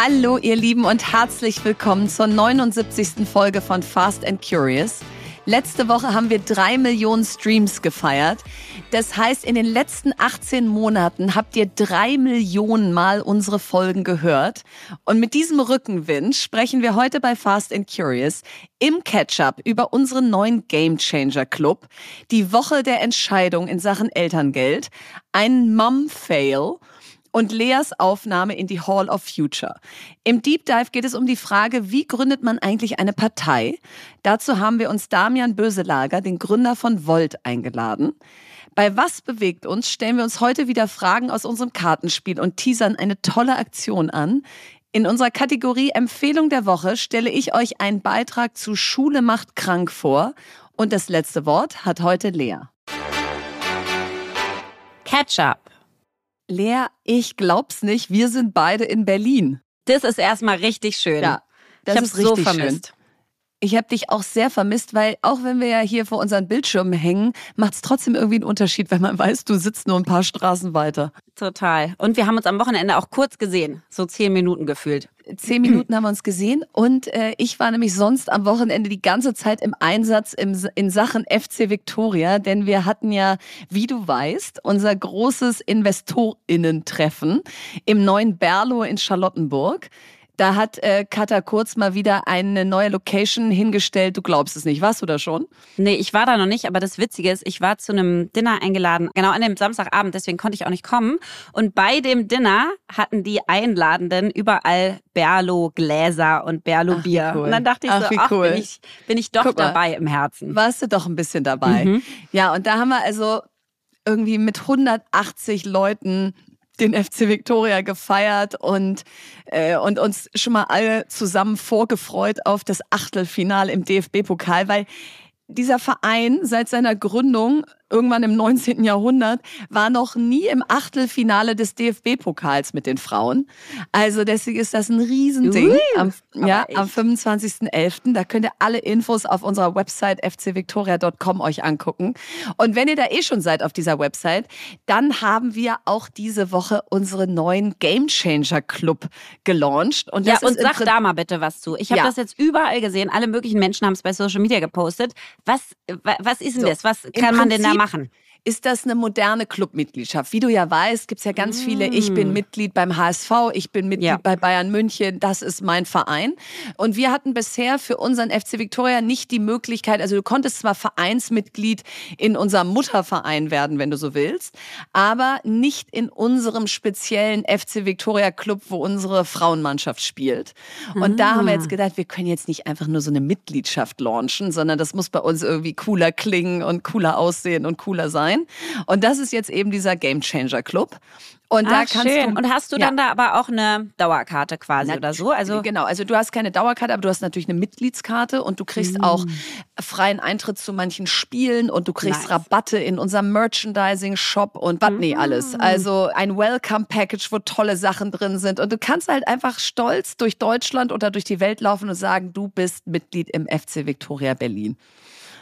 Hallo ihr Lieben und herzlich willkommen zur 79. Folge von Fast and Curious. Letzte Woche haben wir drei Millionen Streams gefeiert. Das heißt, in den letzten 18 Monaten habt ihr drei Millionen Mal unsere Folgen gehört. Und mit diesem Rückenwind sprechen wir heute bei Fast and Curious im Catch-up über unseren neuen Game Changer Club, die Woche der Entscheidung in Sachen Elterngeld, ein Mom-Fail und Leas Aufnahme in die Hall of Future. Im Deep Dive geht es um die Frage, wie gründet man eigentlich eine Partei? Dazu haben wir uns Damian Böselager, den Gründer von Volt, eingeladen. Bei Was bewegt uns stellen wir uns heute wieder Fragen aus unserem Kartenspiel und teasern eine tolle Aktion an. In unserer Kategorie Empfehlung der Woche stelle ich euch einen Beitrag zu Schule macht krank vor. Und das letzte Wort hat heute Lea. Ketchup. Lea, ich glaub's nicht, wir sind beide in Berlin. Das ist erstmal richtig schön. Ja, das ich ist hab's so richtig vermisst. schön. Ich habe dich auch sehr vermisst, weil auch wenn wir ja hier vor unseren Bildschirmen hängen, macht's trotzdem irgendwie einen Unterschied, wenn man weiß, du sitzt nur ein paar Straßen weiter. Total. Und wir haben uns am Wochenende auch kurz gesehen, so zehn Minuten gefühlt. Zehn Minuten haben wir uns gesehen und äh, ich war nämlich sonst am Wochenende die ganze Zeit im Einsatz im, in Sachen FC Victoria, denn wir hatten ja, wie du weißt, unser großes Investorinnen-Treffen im neuen Berlo in Charlottenburg. Da hat äh, Katha Kurz mal wieder eine neue Location hingestellt. Du glaubst es nicht. Warst du da schon? Nee, ich war da noch nicht, aber das Witzige ist, ich war zu einem Dinner eingeladen, genau an dem Samstagabend, deswegen konnte ich auch nicht kommen. Und bei dem Dinner hatten die Einladenden überall Berlo Gläser und Berlo Ach, wie Bier. cool. Und dann dachte ich Ach, so, ach, cool. bin ich, bin ich doch Guck mal. dabei im Herzen. Warst du doch ein bisschen dabei. Mhm. Ja, und da haben wir also irgendwie mit 180 Leuten den FC Victoria gefeiert und, äh, und uns schon mal alle zusammen vorgefreut auf das Achtelfinale im DFB-Pokal, weil dieser Verein seit seiner Gründung irgendwann im 19. Jahrhundert war noch nie im Achtelfinale des DFB-Pokals mit den Frauen. Also deswegen ist das ein Riesending. Ui, Am, ja, echt. am 25.11. Da könnt ihr alle Infos auf unserer Website fcvictoria.com euch angucken. Und wenn ihr da eh schon seid auf dieser Website, dann haben wir auch diese Woche unseren neuen Game Changer Club gelauncht. Und Ja, das und ist im sag da mal bitte was zu. Ich habe Ja. das jetzt überall gesehen. Alle möglichen Menschen haben es bei Social Media gepostet. Was, wa- was ist denn So, das? Was kann man denn da machen? Ist das eine moderne Clubmitgliedschaft. Wie du ja weißt, gibt's ja ganz viele, ich bin Mitglied beim HSV, ich bin Mitglied Mm. Ja. bei Bayern München, das ist mein Verein. Und wir hatten bisher für unseren FC Victoria nicht die Möglichkeit, also du konntest zwar Vereinsmitglied in unserem Mutterverein werden, wenn du so willst, aber nicht in unserem speziellen FC Victoria Club, wo unsere Frauenmannschaft spielt. Und da haben wir Ah. jetzt gedacht, wir können jetzt nicht einfach nur so eine Mitgliedschaft launchen, sondern das muss bei uns irgendwie cooler klingen und cooler aussehen und cooler sein. Und das ist jetzt eben dieser Game Changer Club. Und da Ah, kannst schön. du Und hast du Ja. dann da aber auch eine Dauerkarte quasi oder so? Also genau, also du hast keine Dauerkarte, aber du hast natürlich eine Mitgliedskarte und du kriegst auch freien Eintritt zu manchen Spielen und du kriegst Nice. Rabatte in unserem Merchandising-Shop und was nee, alles. Also ein Welcome-Package, wo tolle Sachen drin sind und du kannst halt einfach stolz durch Deutschland oder durch die Welt laufen und sagen, du bist Mitglied im FC Victoria Berlin.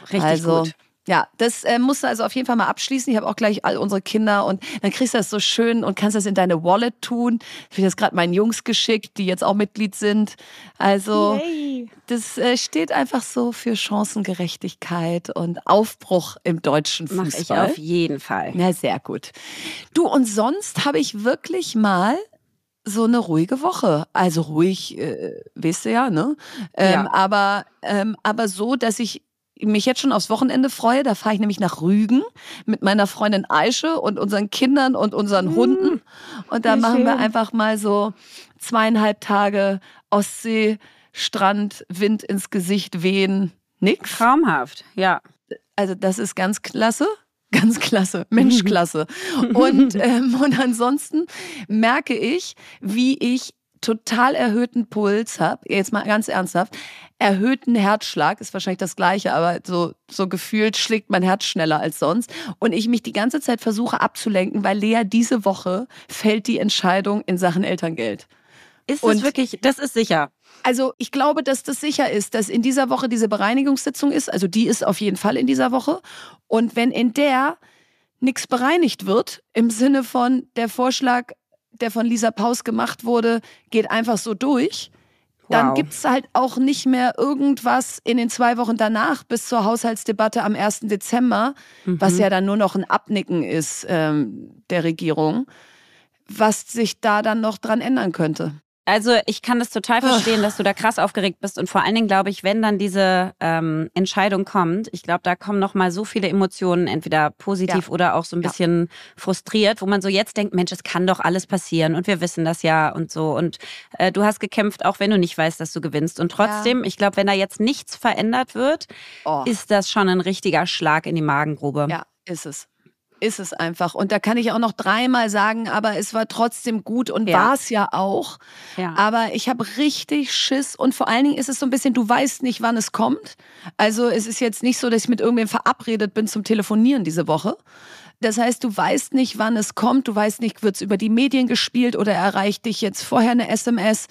richtig also, gut. Ja, das äh, musst du also auf jeden Fall mal abschließen. Ich habe auch gleich all unsere Kinder und dann kriegst du das so schön und kannst das in deine Wallet tun. Ich habe das gerade meinen Jungs geschickt, die jetzt auch Mitglied sind. Also Yay. das äh, steht einfach so für Chancengerechtigkeit und Aufbruch im deutschen Mach Fußball. ich auf jeden Fall. Na, sehr gut. Du, und sonst habe ich wirklich mal so eine ruhige Woche. Also ruhig, äh, weißt du ja, ne? Ähm, Ja. aber, ähm, aber so, dass ich mich jetzt schon aufs Wochenende freue. Da fahre ich nämlich nach Rügen mit meiner Freundin Aische und unseren Kindern und unseren Hunden. Und da wie machen wir einfach mal so zweieinhalb Tage Ostsee, Strand, Wind ins Gesicht wehen. Nix. Traumhaft, ja. Also das ist ganz klasse. Ganz klasse, Menschklasse. Und, ähm, und ansonsten merke ich, wie ich total erhöhten Puls habe. Jetzt mal ganz ernsthaft. Erhöhten Herzschlag ist wahrscheinlich das gleiche, aber so, so gefühlt schlägt mein Herz schneller als sonst. Und ich mich die ganze Zeit versuche abzulenken, weil Lea diese Woche fällt die Entscheidung in Sachen Elterngeld. Ist Und- es wirklich, das ist sicher. Also ich glaube, dass das sicher ist, dass in dieser Woche diese Bereinigungssitzung ist. Also die ist auf jeden Fall in dieser Woche. Und wenn in der nichts bereinigt wird, im Sinne von der Vorschlag, der von Lisa Paus gemacht wurde, geht einfach so durch. Dann Wow. gibt's halt auch nicht mehr irgendwas in den zwei Wochen danach bis zur Haushaltsdebatte am 1. Dezember, was ja dann nur noch ein Abnicken ist ähm, der Regierung, was sich da dann noch dran ändern könnte. Also ich kann das total verstehen, dass du da krass aufgeregt bist und vor allen Dingen glaube ich, wenn dann diese ähm, Entscheidung kommt, ich glaube, da kommen noch mal so viele Emotionen, entweder positiv Ja. oder auch so ein Ja. bisschen frustriert, wo man so jetzt denkt, Mensch, es kann doch alles passieren und wir wissen das ja und so und äh, du hast gekämpft, auch wenn du nicht weißt, dass du gewinnst und trotzdem, ich glaube, wenn da jetzt nichts verändert wird, Oh. ist das schon ein richtiger Schlag in die Magengrube. Ja, ist es. Ist es einfach. Und da kann ich auch noch dreimal sagen, aber es war trotzdem gut und Ja. war es ja auch. Ja. Aber ich habe richtig Schiss und vor allen Dingen ist es so ein bisschen, du weißt nicht, wann es kommt. Also es ist jetzt nicht so, dass ich mit irgendwem verabredet bin zum Telefonieren diese Woche. Das heißt, du weißt nicht, wann es kommt. Du weißt nicht, wird es über die Medien gespielt oder erreicht dich jetzt vorher eine SMS.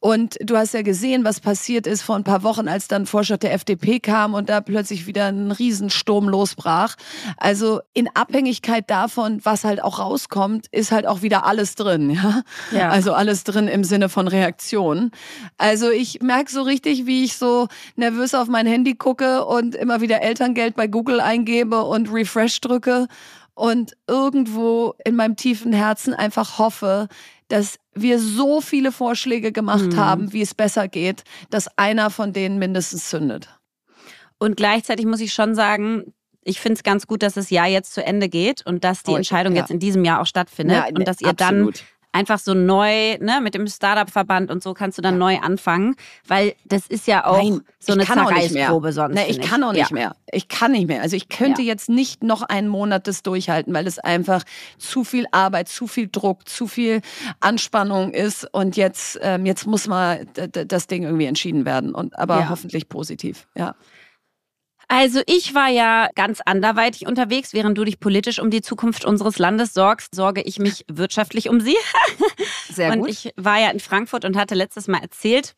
Und du hast ja gesehen, was passiert ist vor ein paar Wochen, als dann Vorstand der FDP kam und da plötzlich wieder ein Riesensturm losbrach. Also in Abhängigkeit davon, was halt auch rauskommt, ist halt auch wieder alles drin. Ja? Ja. Also alles drin im Sinne von Reaktion. Also ich merke so richtig, wie ich so nervös auf mein Handy gucke und immer wieder Elterngeld bei Google eingebe und Refresh drücke und irgendwo in meinem tiefen Herzen einfach hoffe, dass wir so viele Vorschläge gemacht Mhm. haben, wie es besser geht, dass einer von denen mindestens zündet. Und gleichzeitig muss ich schon sagen, ich finde es ganz gut, dass das Jahr jetzt zu Ende geht und dass die Oh, Entscheidung ja. jetzt in diesem Jahr auch stattfindet Ja, und dass ihr dann absolut. Einfach so neu, ne, mit dem Startup-Verband und so kannst du dann neu anfangen, weil das ist ja auch Nein, so ich eine. Zerreißprobe sonst. Nee, ich find kann auch nicht ja. mehr. Ich kann nicht mehr. Also ich könnte Ja. jetzt nicht noch einen Monat das durchhalten, weil es einfach zu viel Arbeit, zu viel Druck, zu viel Anspannung ist. Und jetzt, ähm, jetzt muss mal das Ding irgendwie entschieden werden. Und aber Ja. hoffentlich positiv. Ja. Also ich war ja ganz anderweitig unterwegs, während du dich politisch um die Zukunft unseres Landes sorgst, sorge ich mich wirtschaftlich um sie. Sehr und gut. ich war ja in Frankfurt und hatte letztes Mal erzählt,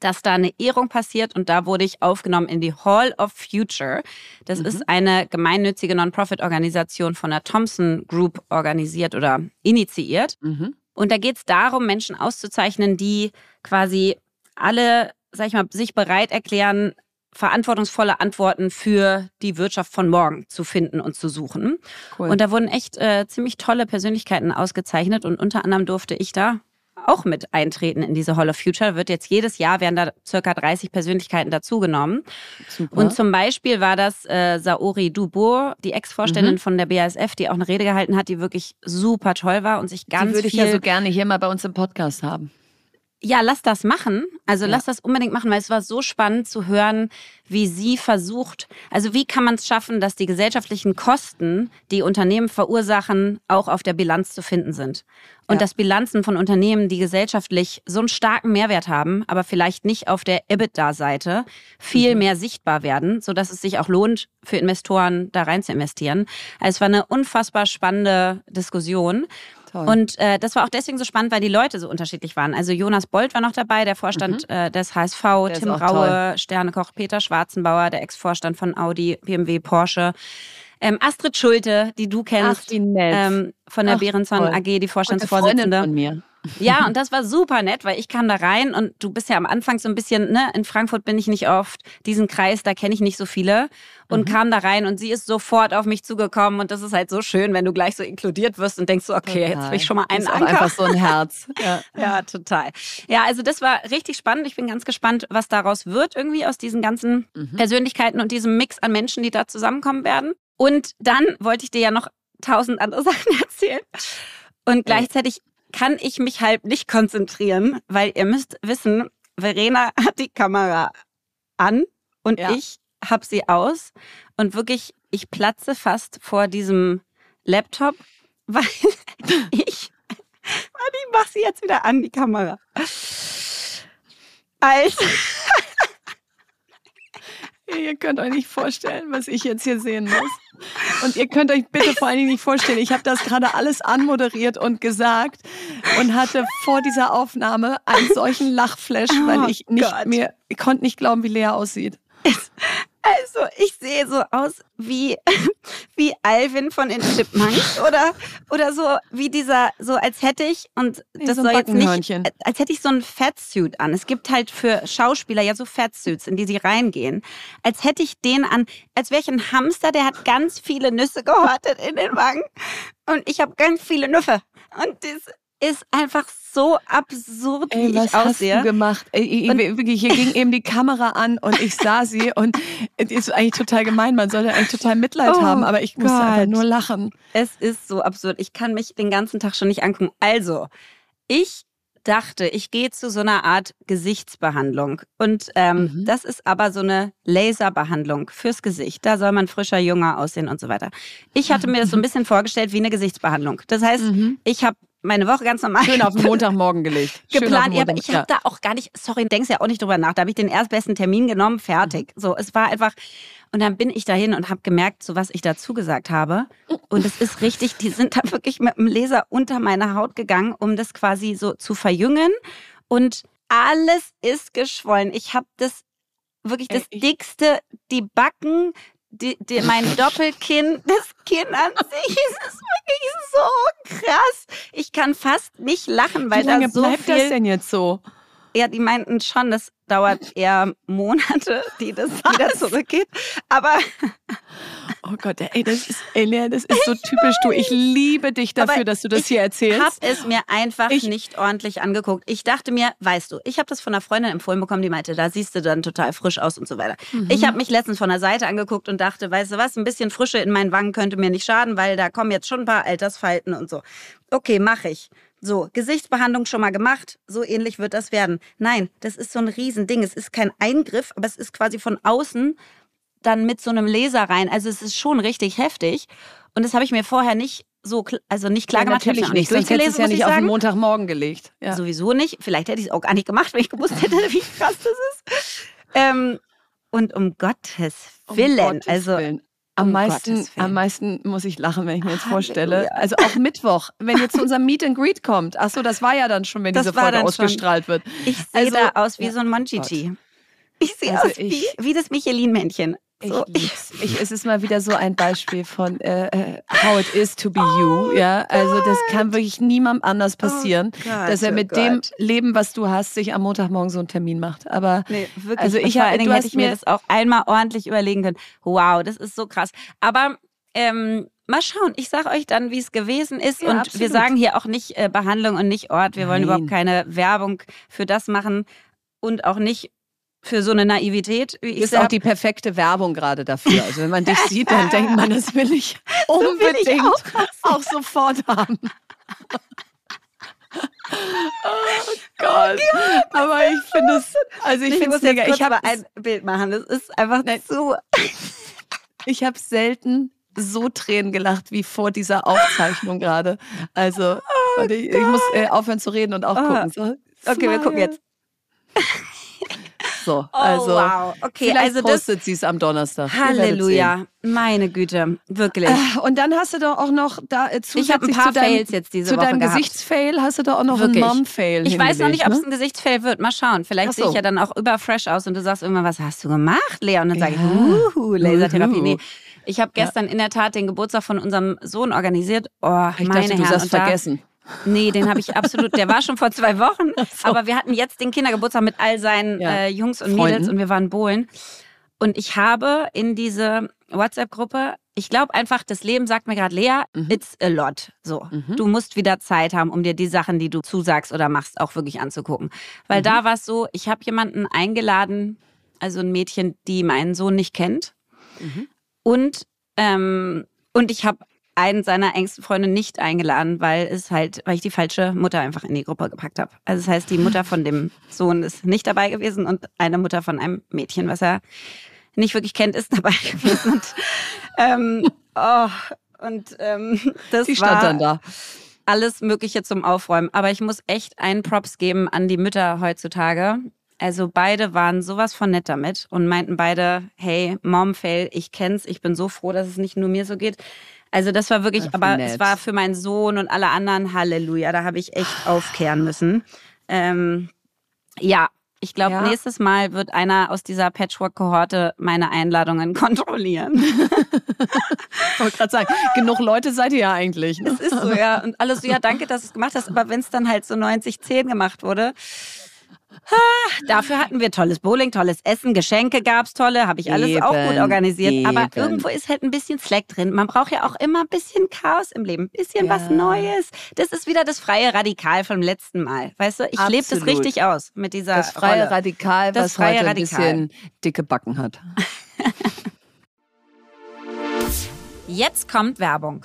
dass da eine Ehrung passiert und da wurde ich aufgenommen in die Hall of Future. Das Mhm. ist eine gemeinnützige Non-Profit-Organisation von der Thompson Group organisiert oder initiiert. mhm. Und da geht es darum, Menschen auszuzeichnen, die quasi alle, sag ich mal, sich bereit erklären, verantwortungsvolle Antworten für die Wirtschaft von morgen zu finden und zu suchen. Cool. Und da wurden echt äh, ziemlich tolle Persönlichkeiten ausgezeichnet und unter anderem durfte ich da auch mit eintreten in diese Hall of Future. Wird jetzt jedes Jahr werden da circa 30 Persönlichkeiten dazugenommen. Super. Und zum Beispiel war das äh, Saori Dubourg, die Ex-Vorständin Mhm. von der BASF, die auch eine Rede gehalten hat, die wirklich super toll war und sich ganz die würde ich viel ja so gerne hier mal bei uns im Podcast haben. Ja, lass das machen. Also Ja. lass das unbedingt machen, weil es war so spannend zu hören, wie sie versucht, also wie kann man es schaffen, dass die gesellschaftlichen Kosten, die Unternehmen verursachen, auch auf der Bilanz zu finden sind. Und Ja. dass Bilanzen von Unternehmen, die gesellschaftlich so einen starken Mehrwert haben, aber vielleicht nicht auf der EBITDA-Seite, viel Mhm. mehr sichtbar werden, sodass es sich auch lohnt, für Investoren da rein zu investieren. Also es war eine unfassbar spannende Diskussion. Toll. Und äh, das war auch deswegen so spannend, weil die Leute so unterschiedlich waren. Also Jonas Bold war noch dabei, der Vorstand äh, des HSV, Mhm. Der Tim Raue, Sternekoch Peter Schwarzenbauer, der Ex-Vorstand von Audi, BMW, Porsche. Ähm, Astrid Schulte, die du kennst, nett. ähm, von der Ach, Behrenson toll. AG, die eine Freundin Vorstandsvorsitzende. von mir. Ja, und das war super nett, weil ich kam da rein und du bist ja am Anfang so ein bisschen, ne, in Frankfurt bin ich nicht oft, diesen Kreis, da kenne ich nicht so viele und Mhm. kam da rein und sie ist sofort auf mich zugekommen und das ist halt so schön, wenn du gleich so inkludiert wirst und denkst so, okay, jetzt will ich schon mal einen ist auch Anker. einfach so ein Herz. Ja. Ja, total. Ja, also das war richtig spannend. Ich bin ganz gespannt, was daraus wird irgendwie aus diesen ganzen Mhm. Persönlichkeiten und diesem Mix an Menschen, die da zusammenkommen werden. Und dann wollte ich dir ja noch tausend andere Sachen erzählen. Und gleichzeitig kann ich mich halt nicht konzentrieren, weil ihr müsst wissen, Verena hat die Kamera an und Ja. ich habe sie aus und wirklich, ich platze fast vor diesem Laptop, weil ich, ich mach sie jetzt wieder an, die Kamera. Also, Ihr könnt euch nicht vorstellen, was ich jetzt hier sehen muss. Und ihr könnt euch bitte vor allen Dingen nicht vorstellen, ich habe das gerade alles anmoderiert und gesagt und hatte vor dieser Aufnahme einen solchen Lachflash, Oh weil ich nicht Gott. mehr, ich konnte nicht glauben, wie Lea aussieht. Also, ich sehe so aus wie, wie Alvin von den Chipmunks oder, oder so wie dieser, so als hätte ich, und das so soll jetzt nicht, Backenhörnchen. als hätte ich so ein Fatsuit an. Es gibt halt für Schauspieler ja so Fatsuits, in die sie reingehen. Als hätte ich den an, als wäre ich ein Hamster, der hat ganz viele Nüsse gehortet in den Wangen und ich habe ganz viele Nüsse. Und das ist einfach so absurd, Ey, wie was ich hast aussehe. du gemacht? Ey, wirklich, hier ging eben die Kamera an und ich sah sie und es ist eigentlich total gemein. Man sollte eigentlich total Mitleid Oh haben, aber ich musste Gott. einfach nur lachen. Es ist so absurd. Ich kann mich den ganzen Tag schon nicht angucken. Also, ich dachte, ich gehe zu so einer Art Gesichtsbehandlung. Und ähm, Mhm. das ist aber so eine Laserbehandlung fürs Gesicht. Da soll man frischer, jünger aussehen und so weiter. Ich hatte mir das so ein bisschen vorgestellt wie eine Gesichtsbehandlung. Das heißt, Mhm. ich habe meine Woche ganz normal Schön auf den Montagmorgen gelegt. Geplant. Ja, aber ich habe da auch gar nicht, sorry, denkst ja auch nicht drüber nach. Da habe ich den erstbesten Termin genommen, fertig. Mhm. So, es war einfach. Und dann bin ich dahin und habe gemerkt, so was ich dazu gesagt habe. Und es ist richtig, die sind da wirklich mit dem Laser unter meine Haut gegangen, um das quasi so zu verjüngen. Und alles ist geschwollen. Ich habe das wirklich das Ey, dickste, die Backen, die, die, mein Doppelkinn, das Kinn an sich. Es ist wirklich so krass. Ich kann fast nicht lachen, weil Wie lange da so bleibt viel. das denn jetzt so? Ja, die meinten schon, das dauert eher Monate, die das wieder zurückgeht. Aber, Oh Gott, ey, das ist, ey, Lea, das ist so typisch du. Ich liebe dich dafür, Aber dass du das ich hier habe erzählst. es mir einfach Ich- nicht ordentlich angeguckt. Ich dachte mir, weißt du, ich habe das von einer Freundin empfohlen bekommen, die meinte, da siehst du dann total frisch aus und so weiter. Mhm. Ich habe mich letztens von der Seite angeguckt und dachte, weißt du was, ein bisschen Frische in meinen Wangen könnte mir nicht schaden, weil da kommen jetzt schon ein paar Altersfalten und so. Okay, mache ich. So, Gesichtsbehandlung schon mal gemacht, so ähnlich wird das werden. Nein, das ist so ein Riesending. Es ist kein Eingriff, aber es ist quasi von außen dann mit so einem Laser rein. Also es ist schon richtig heftig. Und das habe ich mir vorher nicht so, also nicht klar Ja, gemacht. Natürlich nicht, sonst hättest du es ja nicht ich auf den. Montagmorgen gelegt. Ja. Sowieso nicht. Vielleicht hätte ich es auch gar nicht gemacht, wenn ich gewusst hätte, wie krass das ist. Ähm, und um Gottes Um Willen, Gottes also Willen. Am um meisten, Gottes Willen. am meisten muss ich lachen, wenn ich mir jetzt vorstelle. Also auch Mittwoch, wenn ihr zu unserem Meet and Greet kommt. Ach so, das war ja dann schon, wenn Das diese Folge dann schon. ausgestrahlt wird. ich sehe Also- da aus wie Ja, so ein Monchichi. Ich sehe Also aus wie, ich- wie das Michelin-Männchen. Ich So. lieb's. Ich, es ist mal wieder so ein Beispiel von äh, äh, how it is to be you. Ja, also das kann wirklich niemandem anders passieren, Oh Gott, dass er oh mit dem Gott. Leben, was du hast, sich am Montagmorgen so einen Termin macht. Aber Nee, wirklich. Also ich vor allen Dingen hätte ich mir das auch einmal ordentlich überlegen können. Wow, das ist so krass. Aber ähm, mal schauen. Ich sage euch dann, wie es gewesen ist. Ja, und absolut. wir sagen hier auch nicht äh, Behandlung und nicht Ort. Wir wollen Nein. überhaupt keine Werbung für das machen und auch nicht für so eine Naivität, wie ich ist sie auch die perfekte Werbung gerade dafür. Also wenn man dich sieht, dann denkt man, das will ich will ich unbedingt auch auch, sofort haben. oh Gott. Aber ich finde es, also ich, Ich, finde es mega. Ich habe ein Bild machen. Das ist einfach Nein. zu. ich habe selten so Tränen gelacht wie vor dieser Aufzeichnung gerade. Also warte, ich, ich muss äh, aufhören zu reden und auch Oh. gucken. So, Okay, wir gucken jetzt. So, Oh, also wow. Okay, vielleicht also das. postet sie es am Donnerstag. Halleluja. Meine Güte. Wirklich. Ah, Und dann hast du doch auch noch da äh, Ich habe ein zusätzlich paar zu deinem, Fails jetzt diese zu Woche deinem gehabt. Gesichtsfail hast du da auch noch Wirklich. einen Mom-Fail Ich weiß noch nicht, ob es ein Gesichtsfail wird. Mal schauen. Vielleicht so. sehe ich ja dann auch überfresh aus und du sagst irgendwann, was hast du gemacht, Lea? Und dann sage ich, Ja. uhu, Lasertherapie. Nee. Ich habe gestern in der Tat den Geburtstag von unserem Sohn organisiert. Oh, Ich meine dachte, du Herren. sagst Und da- vergessen. Nee, den habe ich absolut. Der war schon vor zwei Wochen. Aber wir hatten jetzt den Kindergeburtstag mit all seinen Ja. äh, Jungs und Freunden. Mädels und wir waren bowlen. Und ich habe in diese WhatsApp-Gruppe, ich glaube einfach, das Leben sagt mir gerade, Lea, Mhm. it's a lot. So, Mhm. du musst wieder Zeit haben, um dir die Sachen, die du zusagst oder machst, auch wirklich anzugucken. Weil Mhm. da war es so, ich habe jemanden eingeladen, also ein Mädchen, die meinen Sohn nicht kennt. Mhm. Und, ähm, und ich habe einen seiner engsten Freunde nicht eingeladen, weil es halt, weil ich die falsche Mutter einfach in die Gruppe gepackt habe. Also das heißt, die Mutter von dem Sohn ist nicht dabei gewesen und eine Mutter von einem Mädchen, was er nicht wirklich kennt, ist dabei gewesen. Und, ähm, oh, und ähm, das Die stand war dann da. alles Mögliche zum Aufräumen. Aber ich muss echt einen Props geben an die Mütter heutzutage. Also beide waren sowas von nett damit und meinten beide, hey, Mom fail, ich kenn's, ich bin so froh, dass es nicht nur mir so geht. Also das war wirklich, Ach, aber nett. es war für meinen Sohn und alle anderen Halleluja, da habe ich echt aufkehren müssen. Ähm, ja, Ich glaube, ja. nächstes Mal wird einer aus dieser Patchwork-Kohorte meine Einladungen kontrollieren. ich wollte gerade sagen, genug Leute seid ihr ja eigentlich. Ne? ist so, ja. Und alles so, ja, danke, dass du es gemacht hast. Aber wenn es dann halt so 90-10 gemacht wurde, dafür hatten wir tolles Bowling, tolles Essen, Geschenke gab es tolle, habe ich alles eben, auch gut organisiert. Eben. Aber irgendwo ist halt ein bisschen Slack drin. Man braucht ja auch immer ein bisschen Chaos im Leben, ein bisschen ja. was Neues. Das ist wieder das freie Radikal vom letzten Mal. Weißt du, ich lebe das richtig aus mit dieser Das freie Rolle. Radikal, das was freie heute Radikal. ein bisschen dicke Backen hat. Jetzt kommt Werbung.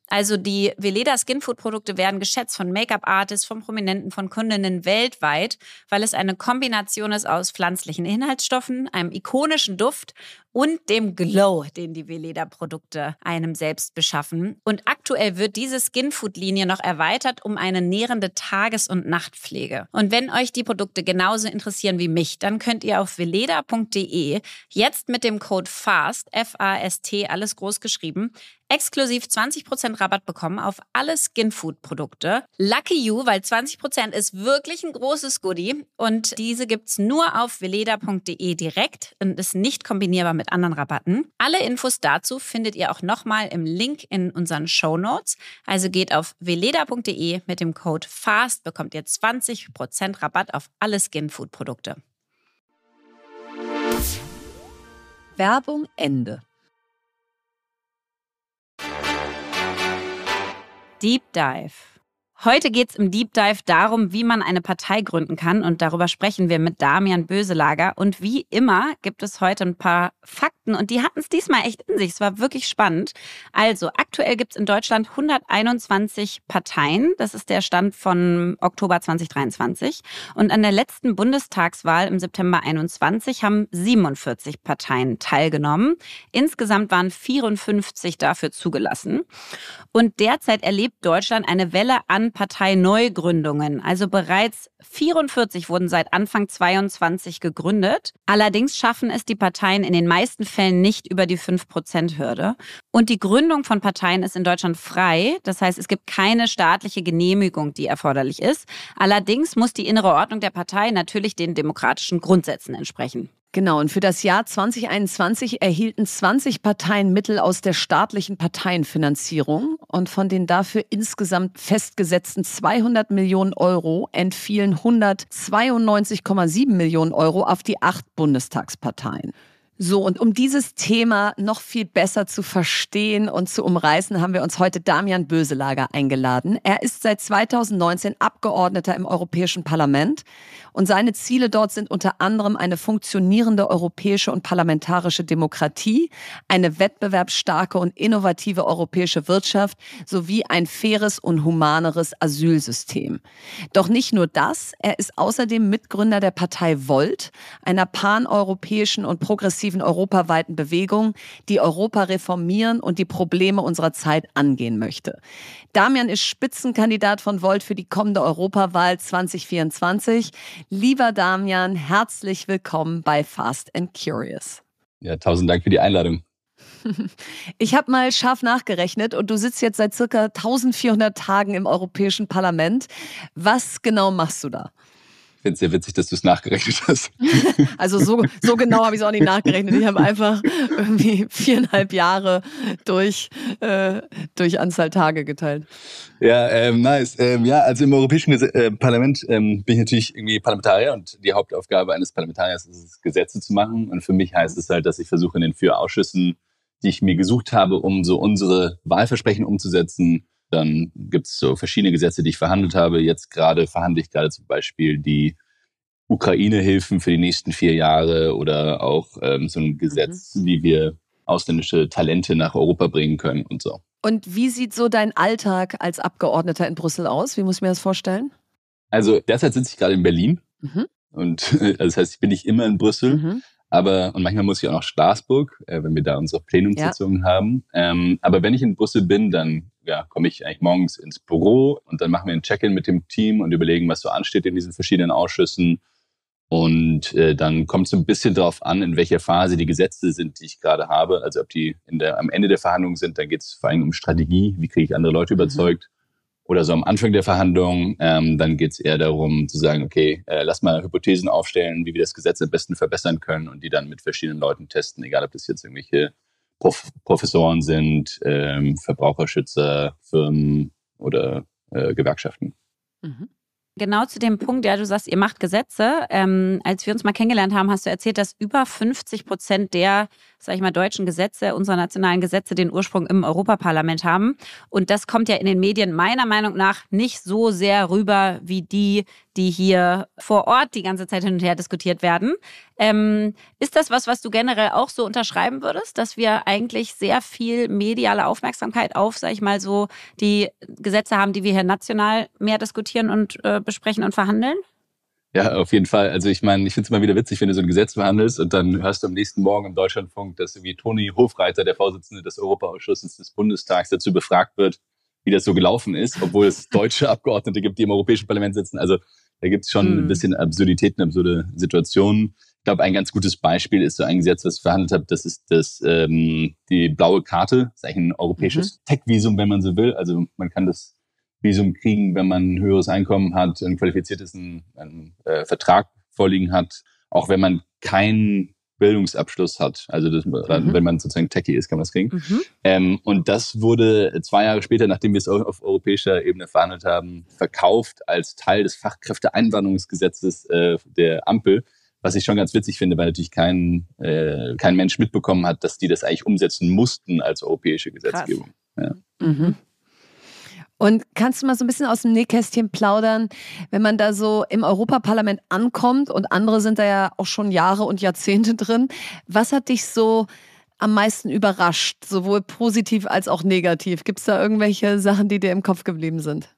Also die Veleda Skinfood Produkte werden geschätzt von Make-up-Artists, von Prominenten, von Kundinnen weltweit, weil es eine Kombination ist aus pflanzlichen Inhaltsstoffen, einem ikonischen Duft und dem Glow, den die Veleda-Produkte einem selbst beschaffen. Und aktuell wird diese Skinfood-Linie noch erweitert um eine nährende Tages- und Nachtpflege. Und wenn euch die Produkte genauso interessieren wie mich, dann könnt ihr auf veleda.de jetzt mit dem Code FAST, F-A-S-T, alles groß geschrieben, exklusiv 20% Rabatt bekommen auf alle Skinfood-Produkte. Lucky you, weil 20% ist wirklich ein großes Goodie. Und diese gibt's nur auf veleda.de direkt und ist nicht kombinierbar mit anderen Rabatten. Alle Infos dazu findet ihr auch nochmal im Link in unseren Show Notes. Also geht auf veleda.de mit dem Code FAST, bekommt ihr 20% Rabatt auf alle Skinfood-Produkte. Werbung Ende. Deep Dive. Heute geht es im Deep Dive darum, wie man eine Partei gründen kann. Und darüber sprechen wir mit Damian Böselager. Und wie immer gibt es heute ein paar Fakten. Und die hatten es diesmal echt in sich. Es war wirklich spannend. Also, aktuell gibt es in Deutschland 121 Parteien. Das ist der Stand von Oktober 2023. Und an der letzten Bundestagswahl im September 21 haben 47 Parteien teilgenommen. Insgesamt waren 54 dafür zugelassen. Und derzeit erlebt Deutschland eine Welle an Parteineugründungen. Also bereits 44 wurden seit Anfang 22 gegründet. Allerdings schaffen es die Parteien in den meisten Fällen nicht über die 5-Prozent-Hürde. Und die Gründung von Parteien ist in Deutschland frei. Das heißt, es gibt keine staatliche Genehmigung, die erforderlich ist. Allerdings muss die innere Ordnung der Partei natürlich den demokratischen Grundsätzen entsprechen. Genau, und für das Jahr 2021 erhielten 20 Parteien Mittel aus der staatlichen Parteienfinanzierung und von den dafür insgesamt festgesetzten 200 Millionen Euro entfielen 192,7 Millionen Euro auf die acht Bundestagsparteien. So, und um dieses Thema noch viel besser zu verstehen und zu umreißen, haben wir uns heute Damian Böselager eingeladen. Er ist seit 2019 Abgeordneter im Europäischen Parlament und seine Ziele dort sind unter anderem eine funktionierende europäische und parlamentarische Demokratie, eine wettbewerbsstarke und innovative europäische Wirtschaft sowie ein faires und humaneres Asylsystem. Doch nicht nur das, er ist außerdem Mitgründer der Partei Volt, einer paneuropäischen und progressiven progressiven europaweiten Bewegung, die Europa reformieren und die Probleme unserer Zeit angehen möchte. Damian ist Spitzenkandidat von Volt für die kommende Europawahl 2024. Lieber Damian, herzlich willkommen bei Fast and Curious. Ja, tausend Dank für die Einladung. Ich habe mal scharf nachgerechnet und du sitzt jetzt seit circa 1400 Tagen im Europäischen Parlament. Was genau machst du da? Ich finde es sehr witzig, dass du es nachgerechnet hast. Also so, so genau habe ich es auch nicht nachgerechnet. Ich habe einfach irgendwie viereinhalb Jahre durch, äh, durch Anzahl Tage geteilt. Ja, ähm, nice. Ähm, ja, also im Europäischen Ges äh, Parlament ähm, bin ich natürlich irgendwie Parlamentarier und die Hauptaufgabe eines Parlamentariers ist es, Gesetze zu machen. Und für mich heißt es halt, dass ich versuche in den vier Ausschüssen die ich mir gesucht habe, um so unsere Wahlversprechen umzusetzen. Dann gibt es so verschiedene Gesetze, die ich verhandelt habe. Jetzt gerade verhandle ich gerade zum Beispiel die Ukraine-Hilfen für die nächsten vier Jahre oder auch ähm, so ein Gesetz, mhm. wie wir ausländische Talente nach Europa bringen können und so. Und wie sieht so dein Alltag als Abgeordneter in Brüssel aus? Wie muss ich mir das vorstellen? Also derzeit sitze ich gerade in Berlin. Mhm. Und also das heißt, ich bin nicht immer in Brüssel, mhm. Aber, und manchmal muss ich auch nach Straßburg, äh, wenn wir da unsere Plenumssitzungen ja. haben. Ähm, aber wenn ich in Brüssel bin, dann ja, komme ich eigentlich morgens ins Büro und dann machen wir ein Check-in mit dem Team und überlegen, was so ansteht in diesen verschiedenen Ausschüssen. Und äh, dann kommt es ein bisschen darauf an, in welcher Phase die Gesetze sind, die ich gerade habe. Also ob die in der, am Ende der Verhandlung sind, dann geht es vor allem um Strategie, wie kriege ich andere Leute mhm. überzeugt oder so am Anfang der Verhandlung. Ähm, dann geht es eher darum zu sagen, okay, äh, lass mal Hypothesen aufstellen, wie wir das Gesetz am besten verbessern können und die dann mit verschiedenen Leuten testen, egal ob das jetzt irgendwelche Prof Professoren sind, ähm, Verbraucherschützer, Firmen oder äh, Gewerkschaften. Mhm. Genau zu dem Punkt, ja, du sagst, ihr macht Gesetze. Ähm, als wir uns mal kennengelernt haben, hast du erzählt, dass über 50 Prozent der, sag ich mal, deutschen Gesetze, unserer nationalen Gesetze, den Ursprung im Europaparlament haben. Und das kommt ja in den Medien meiner Meinung nach nicht so sehr rüber wie die, die hier vor Ort die ganze Zeit hin und her diskutiert werden. Ähm, ist das was, was du generell auch so unterschreiben würdest, dass wir eigentlich sehr viel mediale Aufmerksamkeit auf, sag ich mal, so die Gesetze haben, die wir hier national mehr diskutieren und äh, besprechen und verhandeln? Ja, auf jeden Fall. Also ich meine, ich finde es immer wieder witzig, wenn du so ein Gesetz verhandelst und dann hörst du am nächsten Morgen im Deutschlandfunk, dass wie Toni Hofreiter, der Vorsitzende des Europaausschusses des Bundestags, dazu befragt wird, wie das so gelaufen ist, obwohl es deutsche Abgeordnete gibt, die im Europäischen Parlament sitzen. Also da gibt es schon hm. ein bisschen Absurditäten, absurde Situationen. Ich glaube, ein ganz gutes Beispiel ist so ein Gesetz, was ich verhandelt habe, das ist das, ähm, die blaue Karte. Das ist eigentlich ein europäisches mhm. Tech-Visum, wenn man so will. Also man kann das Visum kriegen, wenn man ein höheres Einkommen hat, ein qualifiziertes einen, äh, Vertrag vorliegen hat, auch wenn man keinen Bildungsabschluss hat. Also das, mhm. wenn man sozusagen Techie ist, kann man das kriegen. Mhm. Ähm, und das wurde zwei Jahre später, nachdem wir es auf europäischer Ebene verhandelt haben, verkauft als Teil des Fachkräfteeinwanderungsgesetzes äh, der Ampel. Was ich schon ganz witzig finde, weil natürlich kein, äh, kein Mensch mitbekommen hat, dass die das eigentlich umsetzen mussten als europäische Gesetzgebung. Ja. Mhm. Und kannst du mal so ein bisschen aus dem Nähkästchen plaudern, wenn man da so im Europaparlament ankommt und andere sind da ja auch schon Jahre und Jahrzehnte drin. Was hat dich so am meisten überrascht, sowohl positiv als auch negativ? Gibt es da irgendwelche Sachen, die dir im Kopf geblieben sind?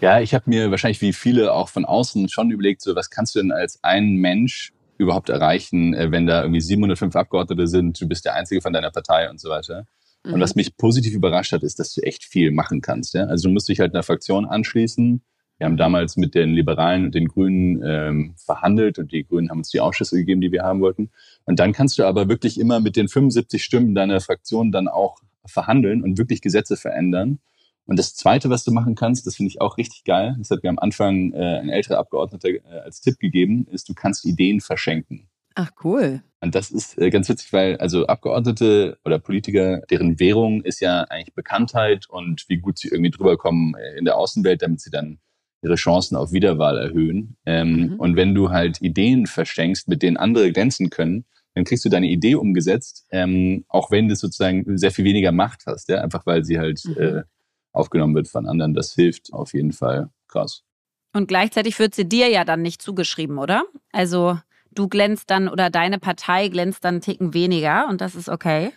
Ja, ich habe mir wahrscheinlich wie viele auch von außen schon überlegt, so was kannst du denn als ein Mensch überhaupt erreichen, äh, wenn da irgendwie 705 Abgeordnete sind, du bist der Einzige von deiner Partei und so weiter. Und was mhm. mich positiv überrascht hat, ist, dass du echt viel machen kannst. Ja? Also du musst dich halt einer Fraktion anschließen. Wir haben damals mit den Liberalen und den Grünen ähm, verhandelt und die Grünen haben uns die Ausschüsse gegeben, die wir haben wollten. Und dann kannst du aber wirklich immer mit den 75 Stimmen deiner Fraktion dann auch verhandeln und wirklich Gesetze verändern. Und das Zweite, was du machen kannst, das finde ich auch richtig geil, das hat mir am Anfang äh, ein älterer Abgeordneter äh, als Tipp gegeben, ist, du kannst Ideen verschenken. Ach cool. Und das ist äh, ganz witzig, weil also Abgeordnete oder Politiker, deren Währung ist ja eigentlich Bekanntheit und wie gut sie irgendwie drüber kommen äh, in der Außenwelt, damit sie dann ihre Chancen auf Wiederwahl erhöhen. Ähm, mhm. Und wenn du halt Ideen verschenkst, mit denen andere glänzen können, dann kriegst du deine Idee umgesetzt, ähm, auch wenn du sozusagen sehr viel weniger Macht hast, ja, einfach weil sie halt mhm. äh, aufgenommen wird von anderen. Das hilft auf jeden Fall krass. Und gleichzeitig wird sie dir ja dann nicht zugeschrieben, oder? Also du glänzt dann oder deine Partei glänzt dann einen Ticken weniger und das ist okay?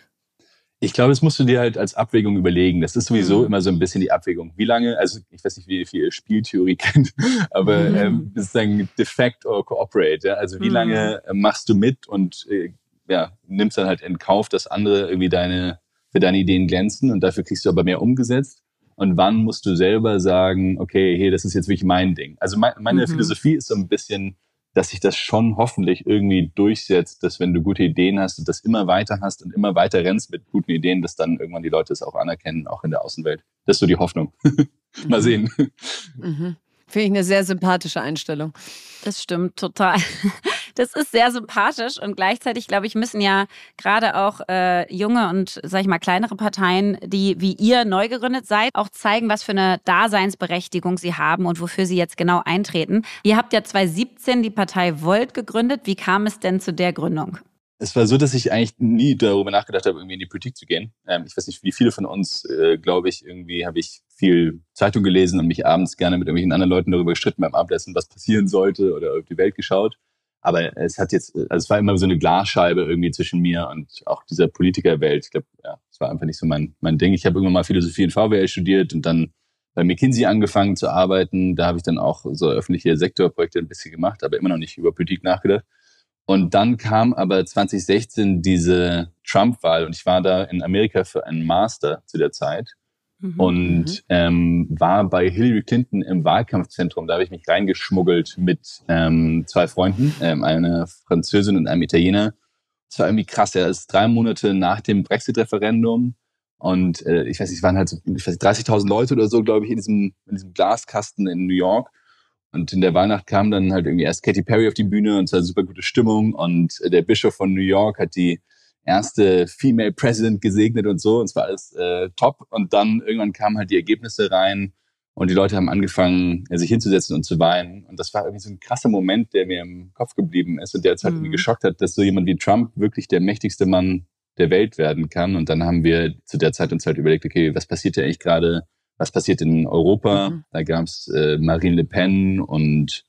Ich glaube, das musst du dir halt als Abwägung überlegen. Das ist sowieso mhm. immer so ein bisschen die Abwägung. Wie lange, also ich weiß nicht, wie viel Spieltheorie kennt, aber mhm. ähm, sozusagen defect or cooperate. Ja? Also wie mhm. lange machst du mit und äh, ja, nimmst dann halt in Kauf, dass andere irgendwie deine, für deine Ideen glänzen und dafür kriegst du aber mehr umgesetzt. Und wann musst du selber sagen, okay, hey, das ist jetzt wirklich mein Ding. Also mein, meine mhm. Philosophie ist so ein bisschen, dass sich das schon hoffentlich irgendwie durchsetzt, dass wenn du gute Ideen hast und das immer weiter hast und immer weiter rennst mit guten Ideen, dass dann irgendwann die Leute es auch anerkennen, auch in der Außenwelt. Das ist so die Hoffnung. Mal sehen. Mhm. Finde ich eine sehr sympathische Einstellung. Das stimmt total. Das ist sehr sympathisch und gleichzeitig, glaube ich, müssen ja gerade auch äh, junge und, sag ich mal, kleinere Parteien, die wie ihr neu gegründet seid, auch zeigen, was für eine Daseinsberechtigung sie haben und wofür sie jetzt genau eintreten. Ihr habt ja 2017 die Partei Volt gegründet. Wie kam es denn zu der Gründung? Es war so, dass ich eigentlich nie darüber nachgedacht habe, irgendwie in die Politik zu gehen. Ähm, ich weiß nicht, wie viele von uns, äh, glaube ich, irgendwie habe ich viel Zeitung gelesen und mich abends gerne mit irgendwelchen anderen Leuten darüber gestritten beim Abendessen, was passieren sollte oder auf die Welt geschaut. Aber es hat jetzt, also es war immer so eine Glasscheibe irgendwie zwischen mir und auch dieser Politikerwelt. Ich glaube, ja, es war einfach nicht so mein, mein Ding. Ich habe irgendwann mal Philosophie in VWL studiert und dann bei McKinsey angefangen zu arbeiten. Da habe ich dann auch so öffentliche Sektorprojekte ein bisschen gemacht, aber immer noch nicht über Politik nachgedacht. Und dann kam aber 2016 diese Trump-Wahl und ich war da in Amerika für einen Master zu der Zeit mhm. und mhm. ähm, war bei Hillary Clinton im Wahlkampfzentrum. Da habe ich mich reingeschmuggelt mit ähm, zwei Freunden, ähm, einer Französin und einem Italiener. Es war irgendwie krass. Ja, das ist drei Monate nach dem Brexit-Referendum. Und äh, ich weiß nicht, es waren halt so 30.000 Leute oder so, glaube ich, in diesem, in diesem Glaskasten in New York. Und in der Weihnacht kam dann halt irgendwie erst Katy Perry auf die Bühne und es war super gute Stimmung. Und der Bischof von New York hat die erste Female President gesegnet und so. Und es war alles äh, top. Und dann irgendwann kamen halt die Ergebnisse rein und die Leute haben angefangen, äh, sich hinzusetzen und zu weinen. Und das war irgendwie so ein krasser Moment, der mir im Kopf geblieben ist und der jetzt halt mhm. irgendwie geschockt hat, dass so jemand wie Trump wirklich der mächtigste Mann der Welt werden kann. Und dann haben wir zu der Zeit uns halt überlegt, okay, was passiert ja eigentlich gerade? Was passiert in Europa? Mhm. Da gab es äh, Marine Le Pen und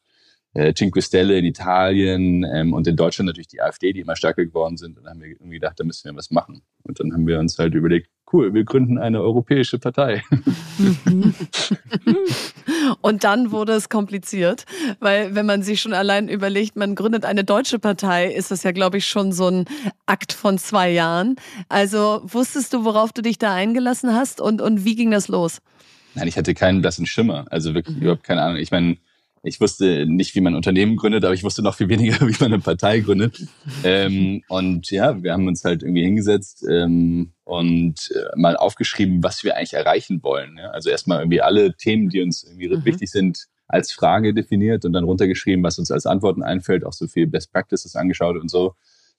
äh, Cinque Stelle in Italien ähm, und in Deutschland natürlich die AfD, die immer stärker geworden sind. Und dann haben wir irgendwie gedacht, da müssen wir was machen. Und dann haben wir uns halt überlegt, cool, wir gründen eine europäische Partei. und dann wurde es kompliziert, weil wenn man sich schon allein überlegt, man gründet eine deutsche Partei, ist das ja, glaube ich, schon so ein Akt von zwei Jahren. Also wusstest du, worauf du dich da eingelassen hast und, und wie ging das los? Nein, ich hatte keinen blassen Schimmer. Also wirklich mhm. überhaupt keine Ahnung. Ich meine, ich wusste nicht, wie man ein Unternehmen gründet, aber ich wusste noch viel weniger, wie man eine Partei gründet. ähm, und ja, wir haben uns halt irgendwie hingesetzt ähm, und äh, mal aufgeschrieben, was wir eigentlich erreichen wollen. Ja? Also erstmal irgendwie alle Themen, die uns irgendwie mhm. wichtig sind, als Frage definiert und dann runtergeschrieben, was uns als Antworten einfällt, auch so viel Best Practices angeschaut und so.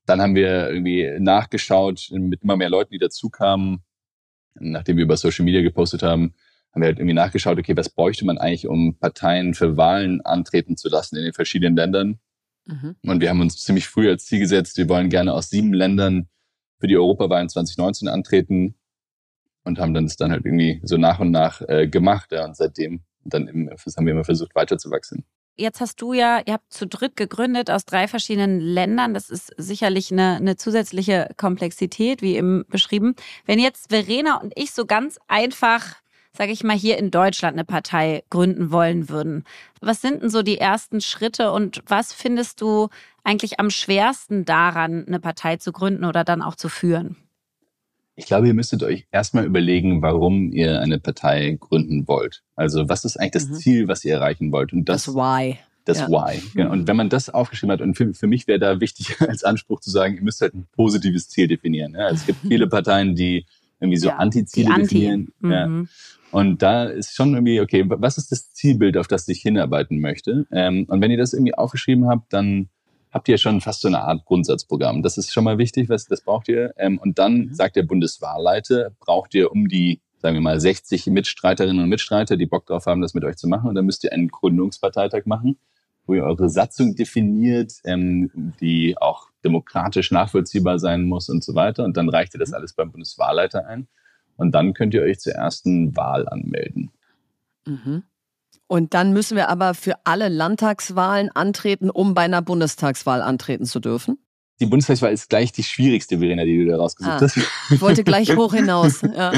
Dann haben wir irgendwie nachgeschaut mit immer mehr Leuten, die dazukamen, nachdem wir über Social Media gepostet haben, haben wir halt irgendwie nachgeschaut, okay, was bräuchte man eigentlich, um Parteien für Wahlen antreten zu lassen in den verschiedenen Ländern. Mhm. Und wir haben uns ziemlich früh als Ziel gesetzt, wir wollen gerne aus sieben Ländern für die Europawahlen 2019 antreten und haben dann das dann halt irgendwie so nach und nach äh, gemacht. Ja, und seitdem dann eben, haben wir immer versucht, weiterzuwachsen. Jetzt hast du ja, ihr habt zu dritt gegründet aus drei verschiedenen Ländern. Das ist sicherlich eine, eine zusätzliche Komplexität, wie eben beschrieben. Wenn jetzt Verena und ich so ganz einfach sage ich mal, hier in Deutschland eine Partei gründen wollen würden. Was sind denn so die ersten Schritte und was findest du eigentlich am schwersten daran, eine Partei zu gründen oder dann auch zu führen? Ich glaube, ihr müsstet euch erstmal überlegen, warum ihr eine Partei gründen wollt. Also was ist eigentlich das mhm. Ziel, was ihr erreichen wollt? Und das, das Why. Das ja. Why. Genau. Und wenn man das aufgeschrieben hat, und für, für mich wäre da wichtig als Anspruch zu sagen, ihr müsst halt ein positives Ziel definieren. Ja, es gibt viele Parteien, die irgendwie so ja, Anti-Ziele Anti. definieren. Mhm. Ja. Und da ist schon irgendwie, okay, was ist das Zielbild, auf das ich hinarbeiten möchte? Ähm, und wenn ihr das irgendwie aufgeschrieben habt, dann habt ihr schon fast so eine Art Grundsatzprogramm. Das ist schon mal wichtig, was das braucht ihr. Ähm, und dann mhm. sagt der Bundeswahlleiter, braucht ihr um die, sagen wir mal, 60 Mitstreiterinnen und Mitstreiter, die Bock drauf haben, das mit euch zu machen. Und dann müsst ihr einen Gründungsparteitag machen, wo ihr eure Satzung definiert, ähm, die auch demokratisch nachvollziehbar sein muss und so weiter. Und dann reicht ihr das mhm. alles beim Bundeswahlleiter ein. Und dann könnt ihr euch zur ersten Wahl anmelden. Mhm. Und dann müssen wir aber für alle Landtagswahlen antreten, um bei einer Bundestagswahl antreten zu dürfen? Die Bundestagswahl ist gleich die schwierigste, Verena, die du da rausgesucht ah, hast. Ich wollte gleich hoch hinaus. Ja.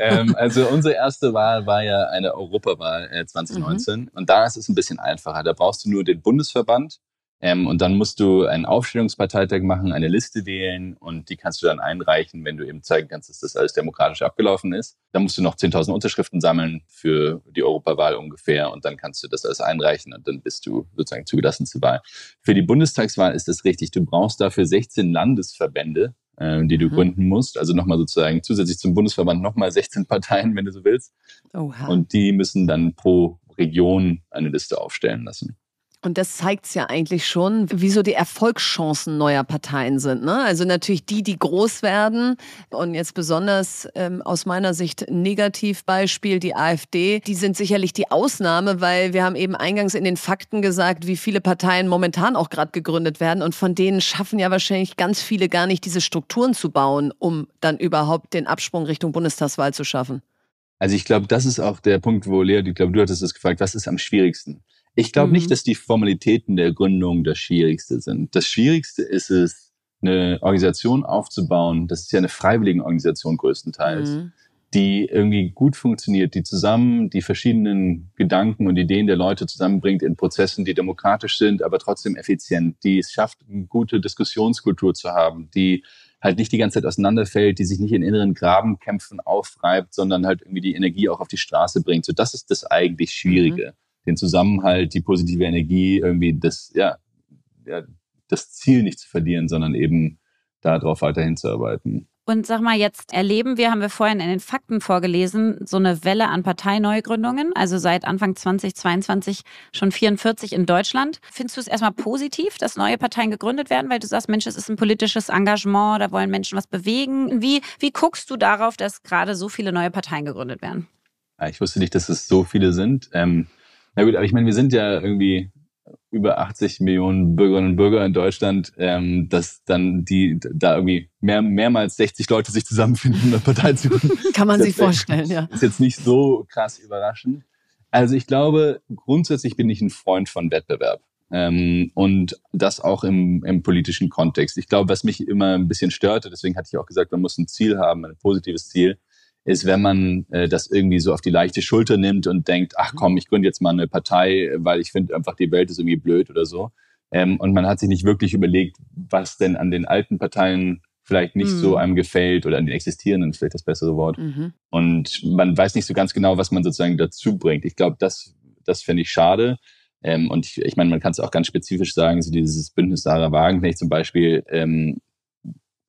ähm, also unsere erste Wahl war ja eine Europawahl äh, 2019. Mhm. Und da ist es ein bisschen einfacher. Da brauchst du nur den Bundesverband Ähm, und dann musst du einen Aufstellungsparteitag machen, eine Liste wählen und die kannst du dann einreichen, wenn du eben zeigen kannst, dass das alles demokratisch abgelaufen ist. Dann musst du noch 10.000 Unterschriften sammeln für die Europawahl ungefähr und dann kannst du das alles einreichen und dann bist du sozusagen zugelassen zur Wahl. Für die Bundestagswahl ist das richtig. Du brauchst dafür 16 Landesverbände, äh, die du mhm. gründen musst. Also nochmal sozusagen zusätzlich zum Bundesverband nochmal 16 Parteien, wenn du so willst. Oha. Und die müssen dann pro Region eine Liste aufstellen lassen. Und das zeigt es ja eigentlich schon, wieso die Erfolgschancen neuer Parteien sind. Ne? Also natürlich die, die groß werden und jetzt besonders ähm, aus meiner Sicht Negativbeispiel die AfD, die sind sicherlich die Ausnahme, weil wir haben eben eingangs in den Fakten gesagt, wie viele Parteien momentan auch gerade gegründet werden und von denen schaffen ja wahrscheinlich ganz viele gar nicht diese Strukturen zu bauen, um dann überhaupt den Absprung Richtung Bundestagswahl zu schaffen. Also ich glaube, das ist auch der Punkt, wo Lea, ich glaube, du hattest es gefragt, was ist am schwierigsten? Ich glaube mhm. nicht, dass die Formalitäten der Gründung das Schwierigste sind. Das Schwierigste ist es, eine Organisation aufzubauen. Das ist ja eine freiwillige Organisation größtenteils, mhm. die irgendwie gut funktioniert, die zusammen die verschiedenen Gedanken und Ideen der Leute zusammenbringt in Prozessen, die demokratisch sind, aber trotzdem effizient, die es schafft, eine gute Diskussionskultur zu haben, die halt nicht die ganze Zeit auseinanderfällt, die sich nicht in inneren Grabenkämpfen aufreibt, sondern halt irgendwie die Energie auch auf die Straße bringt. So, das ist das eigentlich Schwierige. Mhm den Zusammenhalt, die positive Energie, irgendwie das, ja, ja, das Ziel nicht zu verlieren, sondern eben darauf weiterhin zu arbeiten. Und sag mal, jetzt erleben wir, haben wir vorhin in den Fakten vorgelesen, so eine Welle an Parteineugründungen, also seit Anfang 2022 schon 44 in Deutschland. Findest du es erstmal positiv, dass neue Parteien gegründet werden, weil du sagst, Mensch, es ist ein politisches Engagement, da wollen Menschen was bewegen. Wie, wie guckst du darauf, dass gerade so viele neue Parteien gegründet werden? Ich wusste nicht, dass es so viele sind. Ähm, na gut, aber ich meine, wir sind ja irgendwie über 80 Millionen Bürgerinnen und Bürger in Deutschland, ähm, dass dann die da irgendwie mehr, mehrmals 60 Leute sich zusammenfinden, um eine Partei zu gründen. Kann man sich vorstellen, ja. Ist jetzt nicht so krass überraschend. Also ich glaube, grundsätzlich bin ich ein Freund von Wettbewerb. Ähm, und das auch im, im politischen Kontext. Ich glaube, was mich immer ein bisschen störte, deswegen hatte ich auch gesagt, man muss ein Ziel haben, ein positives Ziel, ist, wenn man äh, das irgendwie so auf die leichte Schulter nimmt und denkt, ach komm, ich gründe jetzt mal eine Partei, weil ich finde einfach, die Welt ist irgendwie blöd oder so. Ähm, und man hat sich nicht wirklich überlegt, was denn an den alten Parteien vielleicht nicht mhm. so einem gefällt oder an den existierenden ist vielleicht das bessere Wort. Mhm. Und man weiß nicht so ganz genau, was man sozusagen dazu bringt. Ich glaube, das, das fände ich schade. Ähm, und ich, ich meine, man kann es auch ganz spezifisch sagen, so dieses Bündnis Sarah Wagenknecht zum Beispiel, ähm,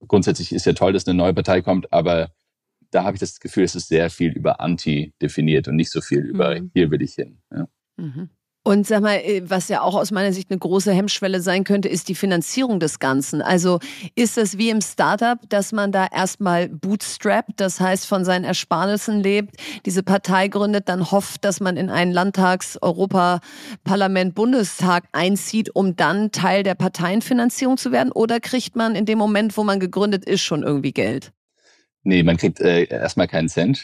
grundsätzlich ist ja toll, dass eine neue Partei kommt, aber da habe ich das Gefühl, es ist sehr viel über Anti definiert und nicht so viel über mhm. hier will ich hin. Ja. Mhm. Und sag mal, äh, was ja auch aus meiner Sicht eine große Hemmschwelle sein könnte, ist die Finanzierung des Ganzen. Also ist das wie im Startup, dass man da erstmal bootstrapped, das heißt von seinen Ersparnissen lebt, diese Partei gründet, dann hofft, dass man in einen Landtags-, Europaparlament, Bundestag einzieht, um dann Teil der Parteienfinanzierung zu werden? Oder kriegt man in dem Moment, wo man gegründet ist, schon irgendwie Geld? Nee, man kriegt äh, erstmal keinen Cent.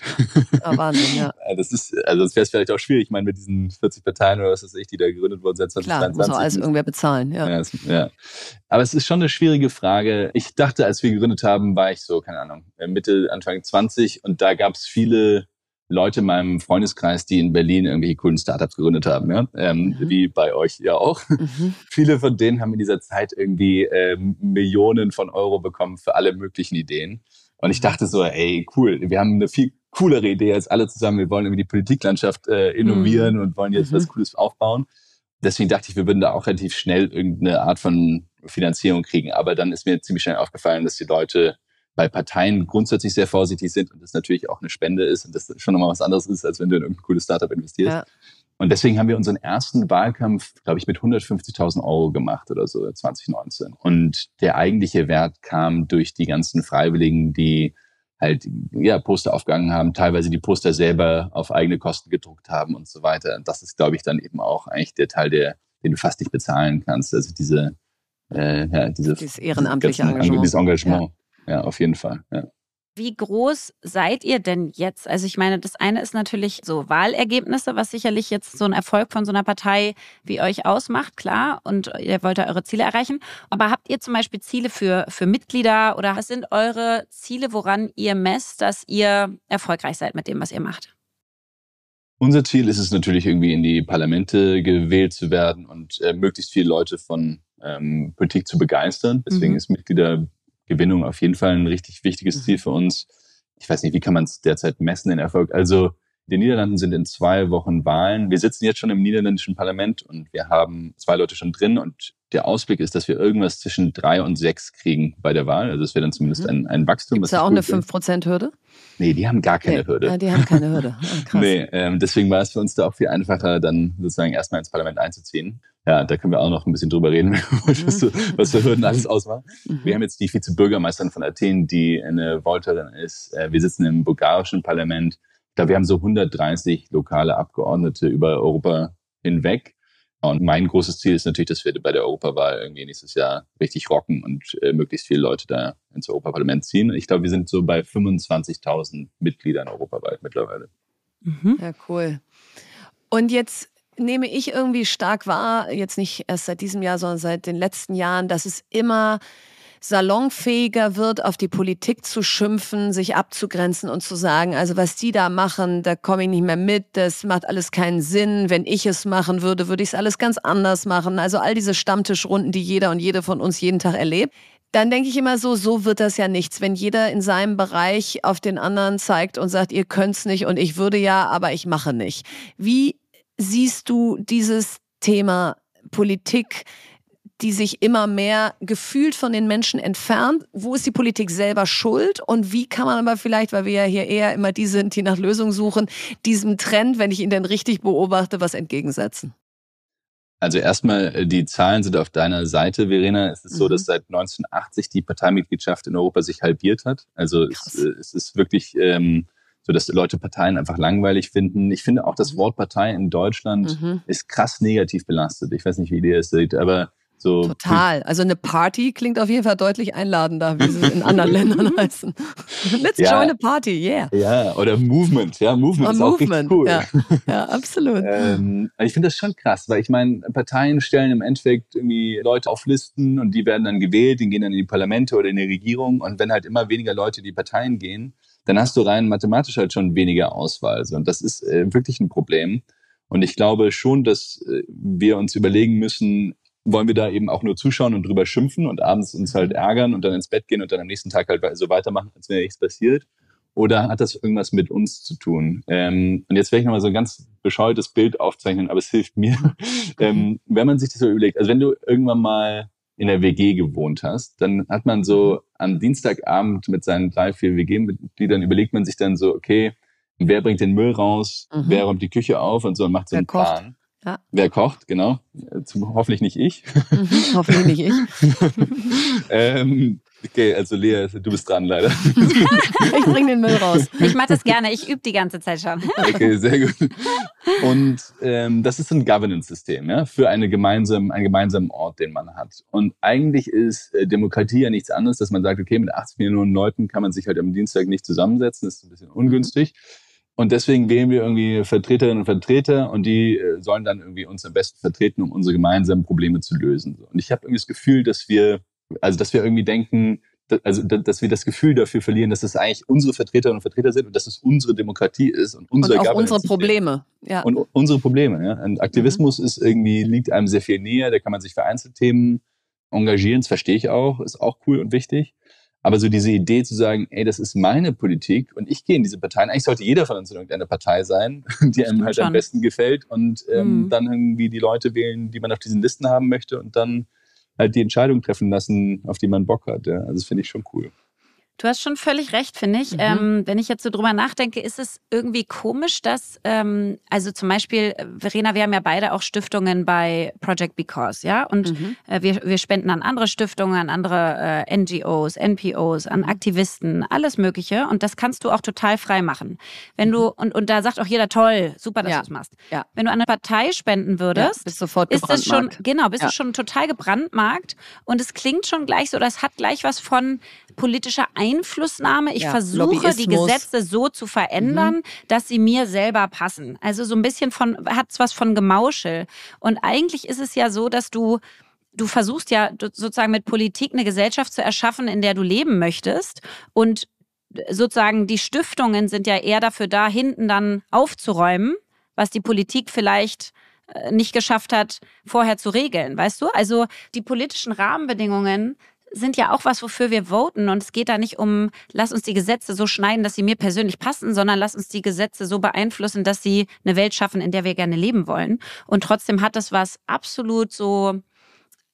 Ah, Wahnsinn, ja. Das ist, also das wäre es vielleicht auch schwierig. Ich meine, mit diesen 40 Parteien oder was weiß ich, die da gegründet wurden seit 2022. Klar, muss auch alles irgendwer bezahlen, ja. Ja, es, ja. Aber es ist schon eine schwierige Frage. Ich dachte, als wir gegründet haben, war ich so, keine Ahnung, äh, Mitte, Anfang 20 und da gab es viele Leute in meinem Freundeskreis, die in Berlin irgendwelche coolen Startups gegründet haben, ja, ähm, mhm. wie bei euch ja auch. Mhm. Viele von denen haben in dieser Zeit irgendwie ähm, Millionen von Euro bekommen für alle möglichen Ideen. Und ich dachte so, ey, cool, wir haben eine viel coolere Idee als alle zusammen. Wir wollen irgendwie die Politiklandschaft äh, innovieren mhm. und wollen jetzt mhm. was Cooles aufbauen. Deswegen dachte ich, wir würden da auch relativ schnell irgendeine Art von Finanzierung kriegen. Aber dann ist mir ziemlich schnell aufgefallen, dass die Leute bei Parteien grundsätzlich sehr vorsichtig sind und das natürlich auch eine Spende ist und das schon nochmal was anderes ist, als wenn du in irgendein cooles Startup investierst. Ja. Und deswegen haben wir unseren ersten Wahlkampf, glaube ich, mit 150.000 Euro gemacht oder so 2019. Und der eigentliche Wert kam durch die ganzen Freiwilligen, die halt ja Poster aufgegangen haben, teilweise die Poster selber auf eigene Kosten gedruckt haben und so weiter. Und das ist, glaube ich, dann eben auch eigentlich der Teil, der, den du fast nicht bezahlen kannst. Also diese, äh, ja, diese dieses ehrenamtliche Engagement. Dieses Engagement. Ja. ja, auf jeden Fall. Ja. Wie groß seid ihr denn jetzt? Also ich meine, das eine ist natürlich so Wahlergebnisse, was sicherlich jetzt so ein Erfolg von so einer Partei wie euch ausmacht, klar. Und ihr wollt ja eure Ziele erreichen. Aber habt ihr zum Beispiel Ziele für, für Mitglieder oder was sind eure Ziele, woran ihr messt, dass ihr erfolgreich seid mit dem, was ihr macht? Unser Ziel ist es natürlich irgendwie in die Parlamente gewählt zu werden und äh, möglichst viele Leute von ähm, Politik zu begeistern. Deswegen mhm. ist Mitgliedergewinnung auf jeden Fall ein richtig wichtiges mhm. Ziel für uns. Ich weiß nicht, wie kann man es derzeit messen, den Erfolg? Also die Niederlanden sind in zwei Wochen Wahlen. Wir sitzen jetzt schon im niederländischen Parlament und wir haben zwei Leute schon drin und der Ausblick ist, dass wir irgendwas zwischen drei und sechs kriegen bei der Wahl. Also es wäre dann zumindest mhm. ein, ein Wachstum. Ist da auch eine 5%-Hürde? Nee, die haben gar keine nee. Hürde. Ja, die haben keine Hürde. Oh, krass. nee, ähm, deswegen war es für uns da auch viel einfacher, dann sozusagen erstmal ins Parlament einzuziehen. Ja, da können wir auch noch ein bisschen drüber reden, was, für, was für Hürden alles ausmachen. Mhm. Wir haben jetzt die Vizebürgermeisterin von Athen, die eine Volterin ist. Äh, wir sitzen im bulgarischen Parlament glaube, wir haben so 130 lokale Abgeordnete über Europa hinweg. Und mein großes Ziel ist natürlich, dass wir bei der Europawahl irgendwie nächstes Jahr richtig rocken und äh, möglichst viele Leute da ins Europaparlament ziehen. Ich glaube, wir sind so bei 25.000 Mitgliedern europaweit mittlerweile. Mhm. Ja, cool. Und jetzt nehme ich irgendwie stark wahr, jetzt nicht erst seit diesem Jahr, sondern seit den letzten Jahren, dass es immer salonfähiger wird, auf die Politik zu schimpfen, sich abzugrenzen und zu sagen, also was die da machen, da komme ich nicht mehr mit, das macht alles keinen Sinn. Wenn ich es machen würde, würde ich es alles ganz anders machen. Also all diese Stammtischrunden, die jeder und jede von uns jeden Tag erlebt. Dann denke ich immer so, so wird das ja nichts. Wenn jeder in seinem Bereich auf den anderen zeigt und sagt, ihr könnt's nicht und ich würde ja, aber ich mache nicht. Wie siehst du dieses Thema Politik die sich immer mehr gefühlt von den Menschen entfernt. Wo ist die Politik selber schuld? Und wie kann man aber vielleicht, weil wir ja hier eher immer die sind, die nach Lösungen suchen, diesem Trend, wenn ich ihn denn richtig beobachte, was entgegensetzen? Also erstmal, äh, die Zahlen sind auf deiner Seite, Verena. Es ist mhm. so, dass seit 1980 die Parteimitgliedschaft in Europa sich halbiert hat. Also es, äh, es, ist wirklich ähm, so, dass Leute Parteien einfach langweilig finden. Ich finde auch das mhm. Wort Partei in Deutschland mhm. ist krass negativ belastet. Ich weiß nicht, wie ihr es seht, aber so Total. Also eine Party klingt auf jeden Fall deutlich einladender, wie sie in anderen Ländern heißen. Let's ja, join a party, yeah. Ja, oder Movement. Ja, Movement oh, ist Movement. auch richtig cool. Ja, ja absolut. ähm, ich finde das schon krass, weil ich meine, Parteien stellen im Endeffekt irgendwie Leute auf Listen und die werden dann gewählt, die gehen dann in die Parlamente oder in die Regierung und wenn halt immer weniger Leute in die Parteien gehen, dann hast du rein mathematisch halt schon weniger Auswahl. Und das ist äh, wirklich ein Problem. Und ich glaube schon, dass äh, wir uns überlegen müssen, wollen wir da eben auch nur zuschauen und drüber schimpfen und abends uns halt ärgern und dann ins Bett gehen und dann am nächsten Tag halt so weitermachen, als wäre nichts passiert? Oder hat das irgendwas mit uns zu tun? Ähm, und jetzt werde ich nochmal so ein ganz bescheuertes Bild aufzeichnen, aber es hilft mir. ähm, wenn man sich das so überlegt, also wenn du irgendwann mal in der WG gewohnt hast, dann hat man so am Dienstagabend mit seinen drei, vier WG-Mitgliedern überlegt man sich dann so, okay, wer bringt den Müll raus, mhm. wer räumt die Küche auf und so und macht so einen Plan. Ja. Wer kocht, genau. Zum, hoffentlich nicht ich. Mhm, hoffentlich nicht ich. ähm, okay, also Lea, du bist dran leider. ich bring den Müll raus. Ich mache das gerne, ich übe die ganze Zeit schon. okay, sehr gut. Und ähm, das ist ein Governance-System ja, für eine gemeinsame, einen gemeinsamen Ort, den man hat. Und eigentlich ist äh, Demokratie ja nichts anderes, dass man sagt, okay, mit 80 Millionen Leuten kann man sich halt am Dienstag nicht zusammensetzen, das ist ein bisschen ungünstig. Mhm. Und deswegen wählen wir irgendwie Vertreterinnen und Vertreter und die äh, sollen dann irgendwie uns am besten vertreten, um unsere gemeinsamen Probleme zu lösen. Und ich habe irgendwie das Gefühl, dass wir, also dass wir irgendwie denken, also dass wir das Gefühl dafür verlieren, dass es eigentlich unsere Vertreterinnen und Vertreter sind und dass es unsere Demokratie ist und unser und auch unsere Probleme. Ja. Und unsere Probleme. Ja. Und Aktivismus mhm. ist irgendwie liegt einem sehr viel näher. Da kann man sich für Einzelthemen engagieren. Das verstehe ich auch, ist auch cool und wichtig. Aber so diese Idee zu sagen, ey, das ist meine Politik und ich gehe in diese Parteien. Eigentlich sollte jeder von uns in irgendeiner Partei sein, die einem halt schon. am besten gefällt und ähm, mhm. dann irgendwie die Leute wählen, die man auf diesen Listen haben möchte und dann halt die Entscheidung treffen lassen, auf die man Bock hat. Ja. Also das finde ich schon cool. Du hast schon völlig recht, finde ich. Mhm. Ähm, wenn ich jetzt so drüber nachdenke, ist es irgendwie komisch, dass, ähm, also zum Beispiel, Verena, wir haben ja beide auch Stiftungen bei Project Because, ja? Und mhm. äh, wir, wir spenden an andere Stiftungen, an andere äh, NGOs, NPOs, an mhm. Aktivisten, alles Mögliche. Und das kannst du auch total frei machen. Wenn du, mhm. und, und da sagt auch jeder, toll, super, dass ja. du es machst. Ja. Wenn du an eine Partei spenden würdest, ja, bist sofort ist das schon, genau, bist ja. du schon total gebrandmarkt. Und es klingt schon gleich so, das hat gleich was von politischer Einflussnahme. Ich ja, versuche, die Gesetze so zu verändern, mhm. dass sie mir selber passen. Also so ein bisschen von, hat es was von Gemauschel. Und eigentlich ist es ja so, dass du du versuchst ja sozusagen mit Politik eine Gesellschaft zu erschaffen, in der du leben möchtest. Und sozusagen die Stiftungen sind ja eher dafür da, hinten dann aufzuräumen, was die Politik vielleicht äh, nicht geschafft hat, vorher zu regeln, weißt du? Also die politischen Rahmenbedingungen sind ja auch was, wofür wir voten. Und es geht da nicht um, lass uns die Gesetze so schneiden, dass sie mir persönlich passen, sondern lass uns die Gesetze so beeinflussen, dass sie eine Welt schaffen, in der wir gerne leben wollen. Und trotzdem hat das was absolut so,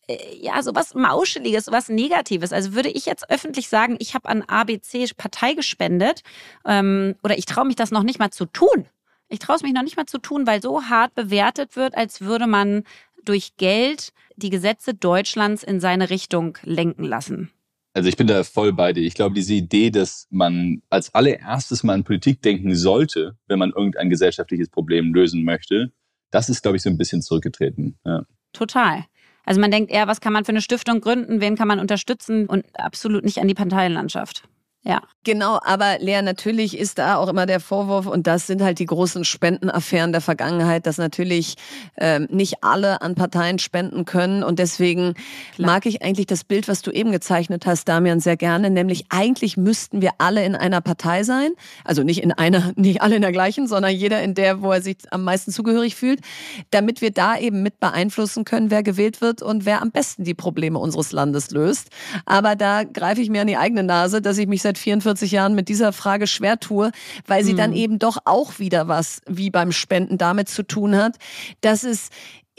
äh, ja, so was Mauscheliges, so was Negatives. Also würde ich jetzt öffentlich sagen, ich habe an ABC Partei gespendet ähm, oder ich traue mich das noch nicht mal zu tun. Ich traue es mich noch nicht mal zu tun, weil so hart bewertet wird, als würde man durch Geld die Gesetze Deutschlands in seine Richtung lenken lassen. Also ich bin da voll bei dir. Ich glaube, diese Idee, dass man als allererstes mal an Politik denken sollte, wenn man irgendein gesellschaftliches Problem lösen möchte, das ist, glaube ich, so ein bisschen zurückgetreten. Ja. Total. Also man denkt eher, was kann man für eine Stiftung gründen, wen kann man unterstützen und absolut nicht an die Parteienlandschaft. Ja. Genau, aber Lea, natürlich ist da auch immer der Vorwurf, und das sind halt die großen Spendenaffären der Vergangenheit, dass natürlich ähm, nicht alle an Parteien spenden können. Und deswegen Klar. mag ich eigentlich das Bild, was du eben gezeichnet hast, Damian, sehr gerne. Nämlich eigentlich müssten wir alle in einer Partei sein. Also nicht in einer, nicht alle in der gleichen, sondern jeder in der, wo er sich am meisten zugehörig fühlt, damit wir da eben mit beeinflussen können, wer gewählt wird und wer am besten die Probleme unseres Landes löst. Aber da greife ich mir an die eigene Nase, dass ich mich seit 44 Jahren mit dieser Frage schwer tue, weil sie mhm. dann eben doch auch wieder was wie beim Spenden damit zu tun hat, dass es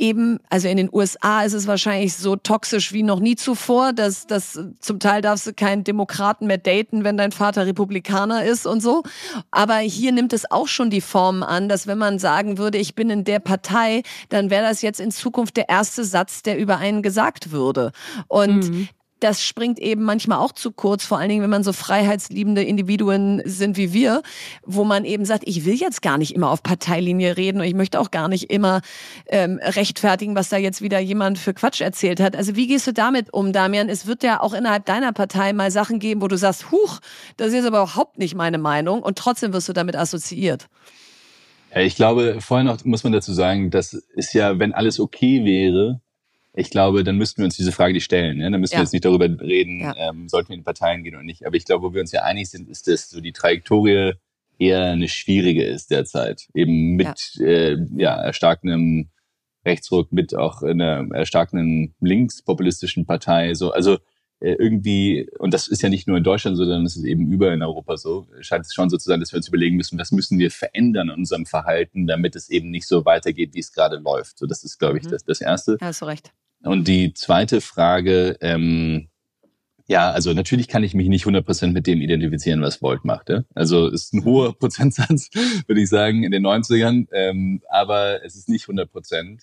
eben, also in den USA ist es wahrscheinlich so toxisch wie noch nie zuvor, dass, dass zum Teil darfst du keinen Demokraten mehr daten, wenn dein Vater Republikaner ist und so. Aber hier nimmt es auch schon die Form an, dass wenn man sagen würde, ich bin in der Partei, dann wäre das jetzt in Zukunft der erste Satz, der über einen gesagt würde. Und mhm das springt eben manchmal auch zu kurz, vor allen Dingen, wenn man so freiheitsliebende Individuen sind wie wir, wo man eben sagt, ich will jetzt gar nicht immer auf Parteilinie reden und ich möchte auch gar nicht immer ähm, rechtfertigen, was da jetzt wieder jemand für Quatsch erzählt hat. Also wie gehst du damit um, Damian? Es wird ja auch innerhalb deiner Partei mal Sachen geben, wo du sagst, huch, das ist aber überhaupt nicht meine Meinung und trotzdem wirst du damit assoziiert. Ja, ich glaube, vorher noch muss man dazu sagen, das ist ja, wenn alles okay wäre, ich glaube, dann müssten wir uns diese Frage nicht stellen. Ne? Dann müssen ja. wir jetzt nicht darüber reden, ja. ähm, sollten wir in die Parteien gehen oder nicht. Aber ich glaube, wo wir uns ja einig sind, ist, dass so die Trajektorie eher eine schwierige ist derzeit. Eben mit ja, äh, ja erstarkendem Rechtsruck, mit auch einer erstarkenden linkspopulistischen Partei. So, also irgendwie, und das ist ja nicht nur in Deutschland so, sondern es ist eben überall in Europa so, scheint es schon so zu sein, dass wir uns überlegen müssen, was müssen wir verändern in unserem Verhalten, damit es eben nicht so weitergeht, wie es gerade läuft. So, das ist, glaube ich, mhm. das, das Erste. Ja, hast du recht. Und die zweite Frage, ähm, ja, also natürlich kann ich mich nicht 100% mit dem identifizieren, was Volt macht. Ja? Also ist ein hoher Prozentsatz, würde ich sagen, in den 90ern, ähm, aber es ist nicht 100%.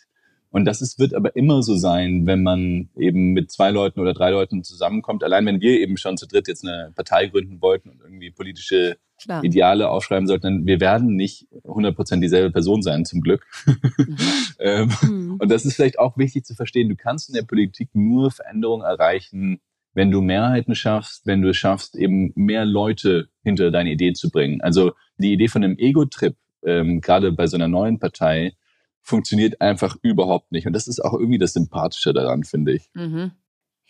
Und das ist, wird aber immer so sein, wenn man eben mit zwei Leuten oder drei Leuten zusammenkommt. Allein wenn wir eben schon zu dritt jetzt eine Partei gründen wollten und irgendwie politische Klar. Ideale aufschreiben sollten, wir werden nicht 100% dieselbe Person sein, zum Glück. Mhm. ähm, mhm. Und das ist vielleicht auch wichtig zu verstehen. Du kannst in der Politik nur Veränderungen erreichen, wenn du Mehrheiten schaffst, wenn du es schaffst, eben mehr Leute hinter deine Idee zu bringen. Also die Idee von einem Ego-Trip, ähm, gerade bei so einer neuen Partei, funktioniert einfach überhaupt nicht. Und das ist auch irgendwie das Sympathische daran, finde ich. Mhm.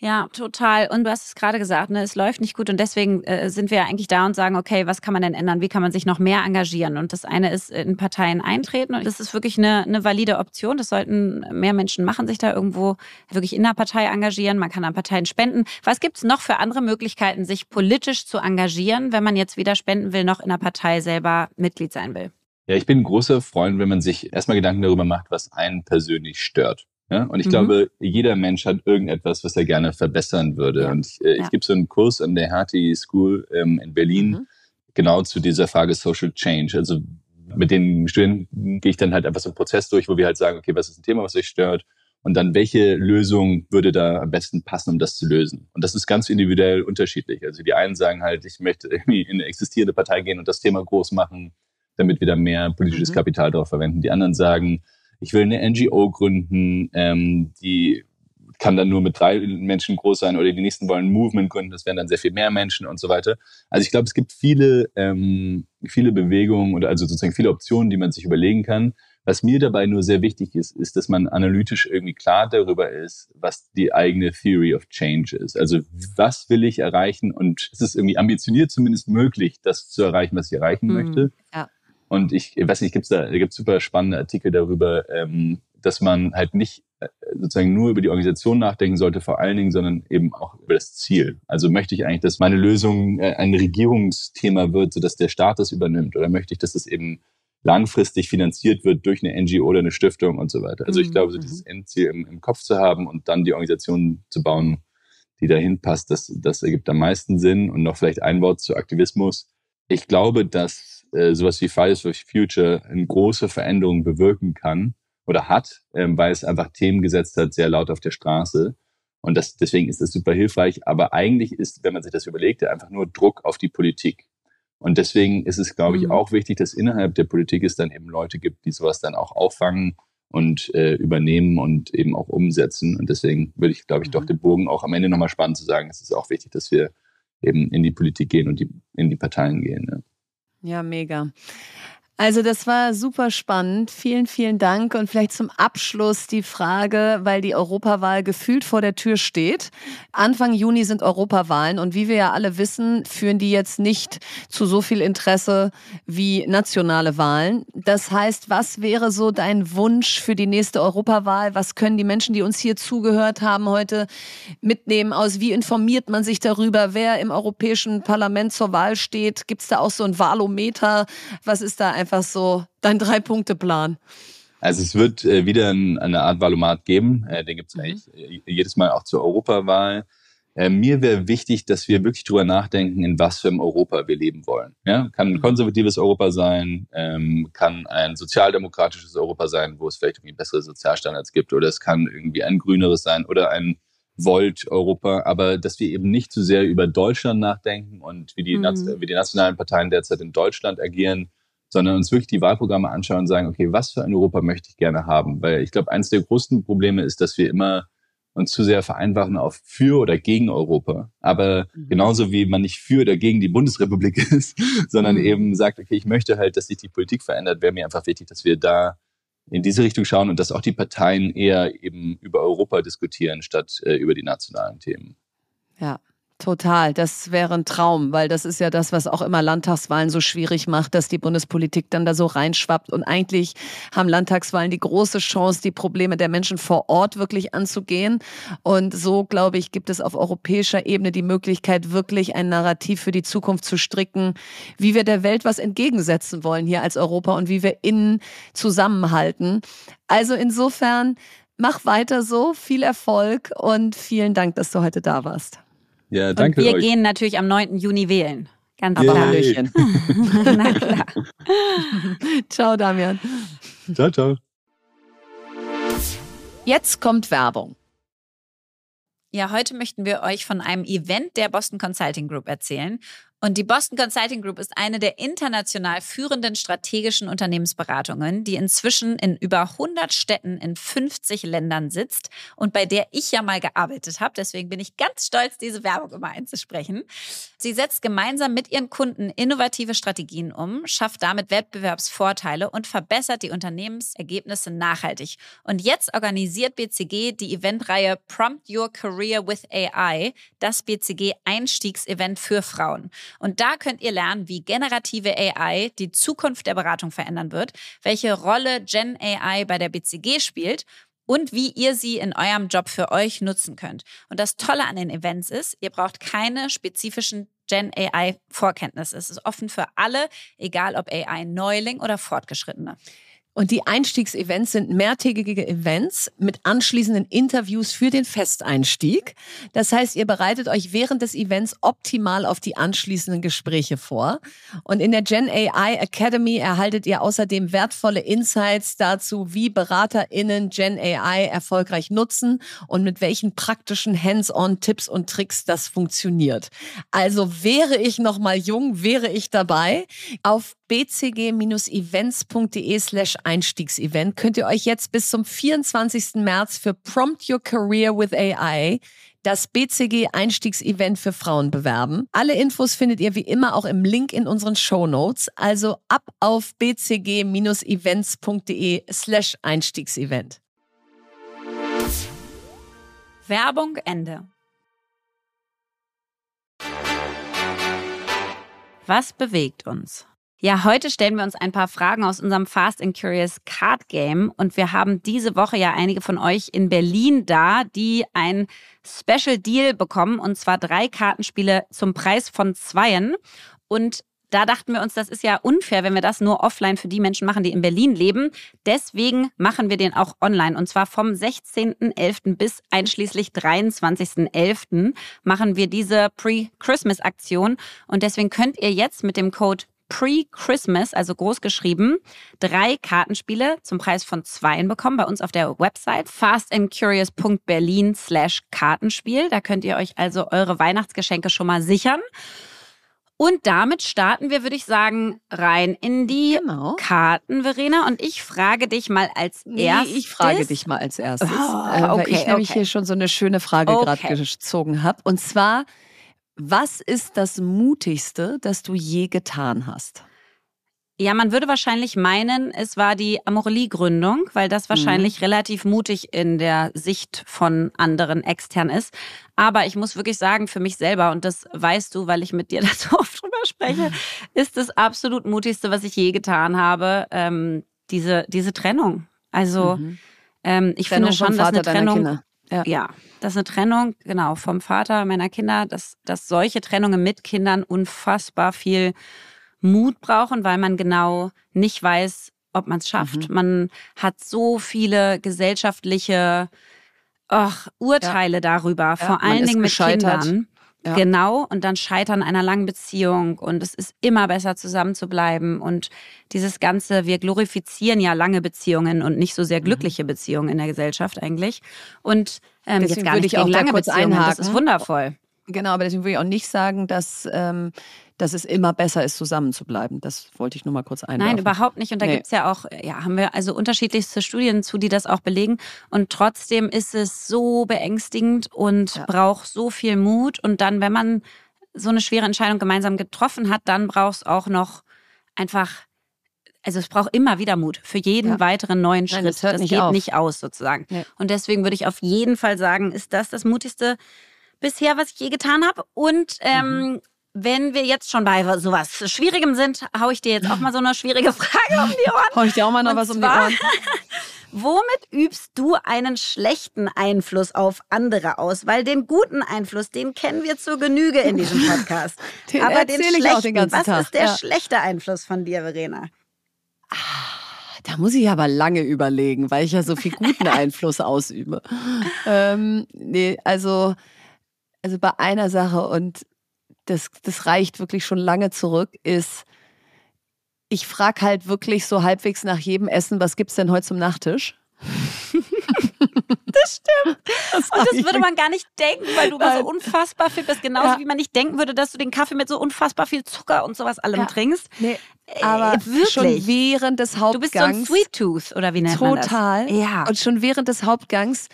Ja, total. Und du hast es gerade gesagt, ne, es läuft nicht gut und deswegen äh, sind wir eigentlich da und sagen, okay, was kann man denn ändern? Wie kann man sich noch mehr engagieren? Und das eine ist in Parteien eintreten und das ist wirklich eine, eine valide Option. Das sollten mehr Menschen machen, sich da irgendwo wirklich in der Partei engagieren. Man kann an Parteien spenden. Was gibt es noch für andere Möglichkeiten, sich politisch zu engagieren, wenn man jetzt weder spenden will noch in der Partei selber Mitglied sein will? Ja, ich bin ein großer Freund, wenn man sich erstmal Gedanken darüber macht, was einen persönlich stört. Ja, und ich mhm. glaube, jeder Mensch hat irgendetwas, was er gerne verbessern würde. Ja. Und ich, äh, ja. ich gebe so einen Kurs an der Hertie School ähm, in Berlin mhm. genau zu dieser Frage Social Change. Also mit den Studenten gehe ich dann halt einfach so einen Prozess durch, wo wir halt sagen, okay, was ist ein Thema, was euch stört? Und dann, welche Lösung würde da am besten passen, um das zu lösen? Und das ist ganz individuell unterschiedlich. Also die einen sagen halt, ich möchte irgendwie in eine existierende Partei gehen und das Thema groß machen damit wir da mehr politisches mhm. Kapital drauf verwenden. Die anderen sagen, ich will eine NGO gründen, ähm, die kann dann nur mit drei Menschen groß sein oder die nächsten wollen ein Movement gründen, das wären dann sehr viel mehr Menschen und so weiter. Also ich glaube, es gibt viele, ähm, viele Bewegungen oder also sozusagen viele Optionen, die man sich überlegen kann. Was mir dabei nur sehr wichtig ist, ist, dass man analytisch irgendwie klar darüber ist, was die eigene Theory of Change ist. Also was will ich erreichen und es ist irgendwie ambitioniert zumindest möglich, das zu erreichen, was ich erreichen mhm. möchte. Ja. Und ich, ich weiß nicht, gibt's da, da gibt's super spannende Artikel darüber, ähm, dass man halt nicht äh, sozusagen nur über die Organisation nachdenken sollte, vor allen Dingen, sondern eben auch über das Ziel. Also möchte ich eigentlich, dass meine Lösung äh, ein Regierungsthema wird, sodass der Staat das übernimmt, oder möchte ich, dass das eben langfristig finanziert wird durch eine NGO oder eine Stiftung und so weiter. Also ich mhm. glaube, so dieses Endziel im, im Kopf zu haben und dann die Organisation zu bauen, die dahin passt, das, das ergibt am meisten Sinn. Und noch vielleicht ein Wort zu Aktivismus. Ich glaube, dass äh, sowas wie Fridays for Future eine große Veränderung bewirken kann oder hat, ähm, weil es einfach Themen gesetzt hat, sehr laut auf der Straße. Und das, deswegen ist das super hilfreich. Aber eigentlich ist, wenn man sich das überlegt, einfach nur Druck auf die Politik. Und deswegen ist es, glaube ich, mhm. auch wichtig, dass innerhalb der Politik es dann eben Leute gibt, die sowas dann auch auffangen und äh, übernehmen und eben auch umsetzen. Und deswegen würde ich, glaube ich, doch mhm. den Bogen auch am Ende nochmal spannend zu sagen, es ist auch wichtig, dass wir eben in die Politik gehen und die, in die Parteien gehen. Ja, ja mega. Also das war super spannend. Vielen, vielen Dank. Und vielleicht zum Abschluss die Frage, weil die Europawahl gefühlt vor der Tür steht. Anfang Juni sind Europawahlen und wie wir ja alle wissen, führen die jetzt nicht zu so viel Interesse wie nationale Wahlen. Das heißt, was wäre so dein Wunsch für die nächste Europawahl? Was können die Menschen, die uns hier zugehört haben heute, mitnehmen aus? Wie informiert man sich darüber, wer im Europäischen Parlament zur Wahl steht? Gibt es da auch so ein Wahlometer? Was ist da einfach einfach so dein Drei-Punkte-Plan? Also es wird äh, wieder ein, eine Art Valomat geben. Äh, den gibt es mhm. eigentlich äh, jedes Mal auch zur Europawahl. Äh, mir wäre wichtig, dass wir wirklich drüber nachdenken, in was für einem Europa wir leben wollen. Ja? Kann ein mhm. konservatives Europa sein, ähm, kann ein sozialdemokratisches Europa sein, wo es vielleicht irgendwie bessere Sozialstandards gibt, oder es kann irgendwie ein grüneres sein oder ein Volt-Europa, aber dass wir eben nicht zu sehr über Deutschland nachdenken und wie die, mhm. wie die nationalen Parteien derzeit in Deutschland agieren, sondern uns wirklich die Wahlprogramme anschauen und sagen, okay, was für ein Europa möchte ich gerne haben? Weil ich glaube, eines der größten Probleme ist, dass wir immer uns zu sehr vereinfachen auf für oder gegen Europa. Aber mhm. genauso wie man nicht für oder gegen die Bundesrepublik ist, sondern mhm. eben sagt, okay, ich möchte halt, dass sich die Politik verändert, wäre mir einfach wichtig, dass wir da in diese Richtung schauen und dass auch die Parteien eher eben über Europa diskutieren, statt äh, über die nationalen Themen. Ja, Total, das wäre ein Traum, weil das ist ja das, was auch immer Landtagswahlen so schwierig macht, dass die Bundespolitik dann da so reinschwappt. Und eigentlich haben Landtagswahlen die große Chance, die Probleme der Menschen vor Ort wirklich anzugehen. Und so, glaube ich, gibt es auf europäischer Ebene die Möglichkeit, wirklich ein Narrativ für die Zukunft zu stricken, wie wir der Welt was entgegensetzen wollen hier als Europa und wie wir innen zusammenhalten. Also insofern, mach weiter so, viel Erfolg und vielen Dank, dass du heute da warst. Ja, danke Und wir euch. gehen natürlich am 9. Juni wählen. Ganz Aber Hallöchen. Na klar. ciao, Damian. Ciao, ciao. Jetzt kommt Werbung. Ja, heute möchten wir euch von einem Event der Boston Consulting Group erzählen. Und die Boston Consulting Group ist eine der international führenden strategischen Unternehmensberatungen, die inzwischen in über 100 Städten in 50 Ländern sitzt und bei der ich ja mal gearbeitet habe. Deswegen bin ich ganz stolz, diese Werbung immer einzusprechen. Sie setzt gemeinsam mit ihren Kunden innovative Strategien um, schafft damit Wettbewerbsvorteile und verbessert die Unternehmensergebnisse nachhaltig. Und jetzt organisiert BCG die Eventreihe Prompt Your Career with AI, das BCG Einstiegsevent für Frauen. Und da könnt ihr lernen, wie generative AI die Zukunft der Beratung verändern wird, welche Rolle Gen AI bei der BCG spielt und wie ihr sie in eurem Job für euch nutzen könnt. Und das Tolle an den Events ist, ihr braucht keine spezifischen Gen AI Vorkenntnisse. Es ist offen für alle, egal ob AI Neuling oder Fortgeschrittene. Und die Einstiegsevents sind mehrtägige Events mit anschließenden Interviews für den Festeinstieg. Das heißt, ihr bereitet euch während des Events optimal auf die anschließenden Gespräche vor. Und in der Gen AI Academy erhaltet ihr außerdem wertvolle Insights dazu, wie BeraterInnen Gen AI erfolgreich nutzen und mit welchen praktischen Hands-on Tipps und Tricks das funktioniert. Also wäre ich noch mal jung, wäre ich dabei. Auf bcg-events.de slash Einstiegsevent könnt ihr euch jetzt bis zum 24. März für Prompt Your Career with AI das BCG Einstiegsevent für Frauen bewerben. Alle Infos findet ihr wie immer auch im Link in unseren Show Notes. Also ab auf bcg-events.de slash Einstiegsevent. Werbung Ende. Was bewegt uns? Ja, heute stellen wir uns ein paar Fragen aus unserem Fast and Curious Card Game und wir haben diese Woche ja einige von euch in Berlin da, die ein Special Deal bekommen und zwar drei Kartenspiele zum Preis von zweien und da dachten wir uns, das ist ja unfair, wenn wir das nur offline für die Menschen machen, die in Berlin leben. Deswegen machen wir den auch online. Und zwar vom 16.11. bis einschließlich 23.11. machen wir diese Pre-Christmas-Aktion. Und deswegen könnt ihr jetzt mit dem Code Pre-Christmas, also groß geschrieben, drei Kartenspiele zum Preis von zweien bekommen bei uns auf der Website fastandcurious.berlin slash Kartenspiel. Da könnt ihr euch also eure Weihnachtsgeschenke schon mal sichern. Und damit starten wir, würde ich sagen, rein in die genau. Karten, Verena. Und ich frage dich mal als nee, erstes. ich frage dich mal als erstes. Oh, okay, äh, weil ich nämlich okay. hier schon so eine schöne Frage okay. gerade gezogen habe. Und zwar, was ist das Mutigste, das du je getan hast? Ja, man würde wahrscheinlich meinen, es war die Amorelie-Gründung, weil das wahrscheinlich mhm. relativ mutig in der Sicht von anderen extern ist. Aber ich muss wirklich sagen, für mich selber, und das weißt du, weil ich mit dir da so oft drüber spreche, ist das absolut mutigste, was ich je getan habe, ähm, diese, diese Trennung. Also mhm. ähm, ich Trennung finde schon, dass eine Trennung. Ja. ja, dass eine Trennung, genau, vom Vater meiner Kinder, dass, dass solche Trennungen mit Kindern unfassbar viel Mut brauchen, weil man genau nicht weiß, ob man es schafft. Mhm. Man hat so viele gesellschaftliche och, Urteile ja. darüber, ja, vor allen Dingen mit Kindern. Ja. Genau, und dann scheitern einer langen Beziehung und es ist immer besser zusammen zu bleiben und dieses ganze, wir glorifizieren ja lange Beziehungen und nicht so sehr glückliche Beziehungen in der Gesellschaft eigentlich und ähm, jetzt gar nicht gegen lange Beziehungen, einhaken. das ist wundervoll. Genau, aber deswegen würde ich auch nicht sagen, dass, ähm, dass es immer besser ist, zusammen zu bleiben. Das wollte ich nur mal kurz einwerfen. Nein, überhaupt nicht. Und da nee. gibt es ja auch, ja, haben wir also unterschiedlichste Studien zu, die das auch belegen. Und trotzdem ist es so beängstigend und ja. braucht so viel Mut. Und dann, wenn man so eine schwere Entscheidung gemeinsam getroffen hat, dann braucht es auch noch einfach also es braucht immer wieder Mut für jeden ja. weiteren neuen Schritt. Nein, das, das nicht geht auf. nicht aus sozusagen. Nee. Und deswegen würde ich auf jeden Fall sagen, ist das das mutigste bisher, was ich je getan habe. Und ähm, mhm. wenn wir jetzt schon bei sowas Schwierigem sind, haue ich dir jetzt auch mal so eine schwierige Frage um die Ohren. Hau ich dir auch mal noch Und was um die Ohren. Womit übst du einen schlechten Einfluss auf andere aus? Weil den guten Einfluss, den kennen wir zur Genüge in diesem Podcast. den Aber den schlechten, den was Tag. ist der ja. schlechte Einfluss von dir, Verena? Ah, da muss ich aber lange überlegen, weil ich ja so viel guten Einfluss ausübe. Ähm, nee, also also bei einer Sache und das, das reicht wirklich schon lange zurück, ist, ich frage halt wirklich so halbwegs nach jedem Essen, was gibt es denn heute zum Nachtisch? das stimmt. Das und das würde man gar nicht denken, weil du immer so unfassbar viel bist. Genauso ja. wie man nicht denken würde, dass du den Kaffee mit so unfassbar viel Zucker und sowas allem ja. trinkst. Nee, äh, aber äh, wirklich? schon während des Hauptgangs. Du bist so ein Sweet Tooth, oder wie nennt total. man das? Total. Ja. Und schon während des Hauptgangs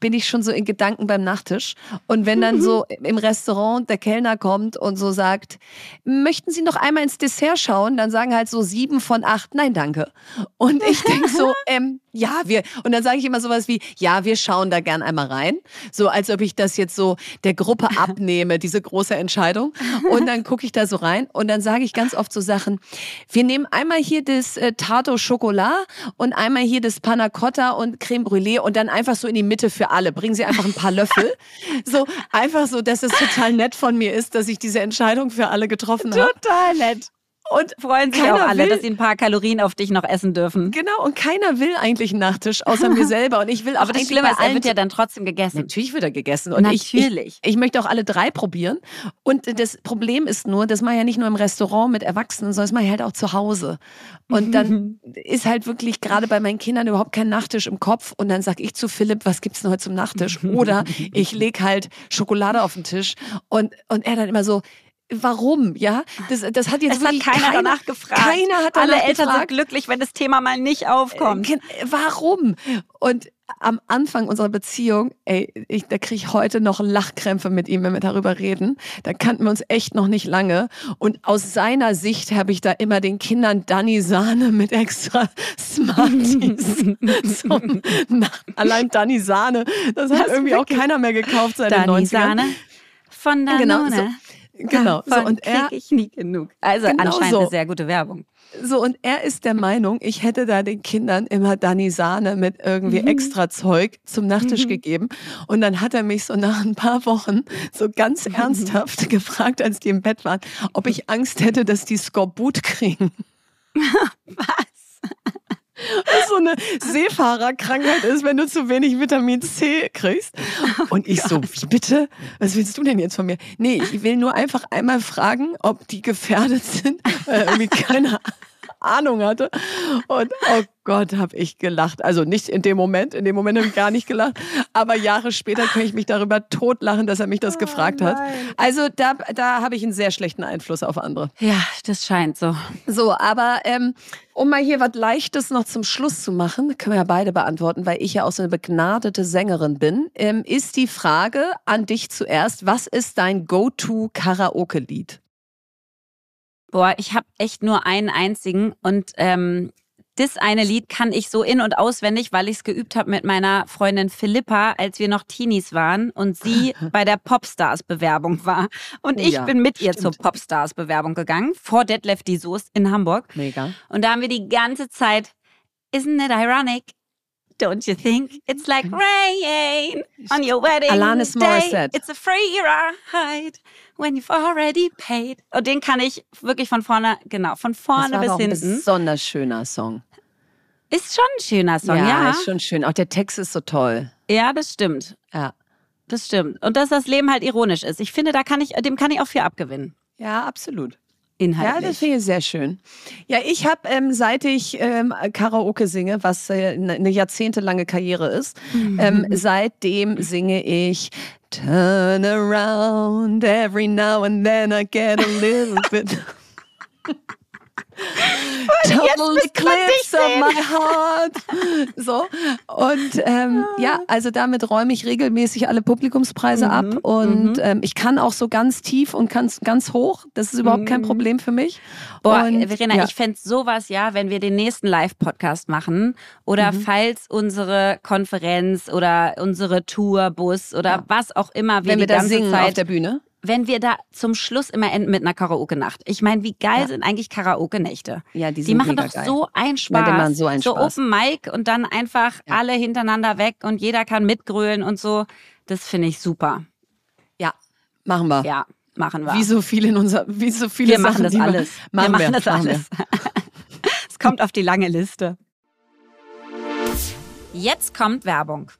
bin ich schon so in Gedanken beim Nachtisch. Und wenn dann so im Restaurant der Kellner kommt und so sagt, möchten Sie noch einmal ins Dessert schauen? Dann sagen halt so sieben von acht, nein, danke. Und ich denke so, ähm, ja, wir, und dann sage ich immer sowas wie, ja, wir schauen da gern einmal rein. So als ob ich das jetzt so der Gruppe abnehme, diese große Entscheidung. Und dann gucke ich da so rein und dann sage ich ganz oft so Sachen, wir nehmen einmal hier das äh, Tato Chocolat und einmal hier das Panna Cotta und Creme Brûlée und dann einfach so in die Mitte für alle. Bringen Sie einfach ein paar Löffel. So, einfach so, dass es total nett von mir ist, dass ich diese Entscheidung für alle getroffen habe. Total nett. Und freuen sich auch alle, will, dass sie ein paar Kalorien auf dich noch essen dürfen. Genau, und keiner will eigentlich einen Nachtisch, außer mir selber. Und ich will auch Aber das Schlimme ist, er wird ja dann trotzdem gegessen. Natürlich wird er gegessen. Und Natürlich. Ich, ich, ich, möchte auch alle drei probieren. Und das Problem ist nur, das mache ich ja nicht nur im Restaurant mit Erwachsenen, sondern das mache ich halt auch zu Hause. Und dann ist halt wirklich gerade bei meinen Kindern überhaupt kein Nachtisch im Kopf. Und dann sage ich zu Philipp, was gibt's denn heute zum Nachtisch? Oder ich lege halt Schokolade auf den Tisch. Und, und er dann immer so, warum, ja? Das, das hat jetzt es wirklich hat keiner, keiner danach gefragt. Keiner hat danach Alle Eltern gefragt. sind glücklich, wenn das Thema mal nicht aufkommt. Äh, warum? Und am Anfang unserer Beziehung, ey, ich, da kriege ich heute noch Lachkrämpfe mit ihm, wenn wir darüber reden. Da kannten wir uns echt noch nicht lange. Und aus seiner Sicht habe ich da immer den Kindern Danny Sahne mit extra Smarties. zum Allein Danny Sahne, das hat das irgendwie auch keiner mehr gekauft seit den 90ern. Sahne von Danone. Genau, so Genau. So, und er ich nie genug. Also genau anscheinend so. eine sehr gute Werbung. So, und er ist der Meinung, ich hätte da den Kindern immer Dani Sahne mit irgendwie mhm. extra Zeug zum Nachtisch mhm. gegeben. Und dann hat er mich so nach ein paar Wochen so ganz ernsthaft mhm. gefragt, als die im Bett waren, ob ich Angst hätte, dass die Skorbut kriegen. Was? Was so eine Seefahrerkrankheit ist, wenn du zu wenig Vitamin C kriegst. Und ich so, wie bitte? Was willst du denn jetzt von mir? Nee, ich will nur einfach einmal fragen, ob die gefährdet sind. Weil irgendwie keine Ahnung hatte. Und oh Gott, habe ich gelacht. Also nicht in dem Moment, in dem Moment habe ich gar nicht gelacht. Aber Jahre später kann ich mich darüber totlachen, dass er mich das oh, gefragt hat. Also da, da habe ich einen sehr schlechten Einfluss auf andere. Ja, das scheint so. So, aber ähm, um mal hier was Leichtes noch zum Schluss zu machen, können wir ja beide beantworten, weil ich ja auch so eine begnadete Sängerin bin, ähm, ist die Frage an dich zuerst, was ist dein Go-To-Karaoke-Lied? Boah, ich habe echt nur einen einzigen und ähm, das eine Lied kann ich so in- und auswendig, weil ich es geübt habe mit meiner Freundin Philippa, als wir noch Teenies waren und sie bei der Popstars-Bewerbung war. Und oh, ich ja, bin mit ihr zur Popstars-Bewerbung gegangen, vor Detlef die Soest in Hamburg. Mega. Und da haben wir die ganze Zeit, isn't it ironic? Don't you think? It's like rain on your wedding Alanis Morissette. Day. It's a free ride when you've already paid. Und den kann ich wirklich von vorne, genau, von vorne das war bis hinten. Ein besonders schöner Song. Ist schon ein schöner Song, ja. Ja, ist schon schön. Auch der Text ist so toll. Ja, das stimmt. Ja. Das stimmt. Und dass das Leben halt ironisch ist. Ich finde, da kann ich, dem kann ich auch viel abgewinnen. Ja, absolut. Inhaltlich. Ja, das finde ich sehr schön. Ja, ich habe, ähm, seit ich ähm, Karaoke singe, was äh, eine jahrzehntelange Karriere ist, mhm. ähm, seitdem singe ich Turn around every now and then I get a little bit. Total Eclipse of my heart. So. Und ähm, ja, also damit räume ich regelmäßig alle Publikumspreise mhm, ab. Und mhm. ähm, ich kann auch so ganz tief und ganz, ganz hoch. Das ist überhaupt kein mhm. Problem für mich. Boah, und, Verena, ja. ich fände sowas ja, wenn wir den nächsten Live-Podcast machen. Oder mhm. falls unsere Konferenz oder unsere Tourbus oder ja. was auch immer wir wenn wir die ganze singen Zeit auf der Bühne wenn wir da zum Schluss immer enden mit einer Karaoke-Nacht. Ich meine, wie geil ja. sind eigentlich Karaoke-Nächte? Ja, die, sind die machen doch geil. so einen Spaß. Ja, die machen so einen so Spaß. Open Mic und dann einfach ja. alle hintereinander weg und jeder kann mitgrölen und so. Das finde ich super. Ja, machen wir. Ja, machen wir. Wie so viel in unser, wie so viele wir Sachen, machen das alles. Wir machen, wir machen das alles. es kommt auf die lange Liste. Jetzt kommt Werbung.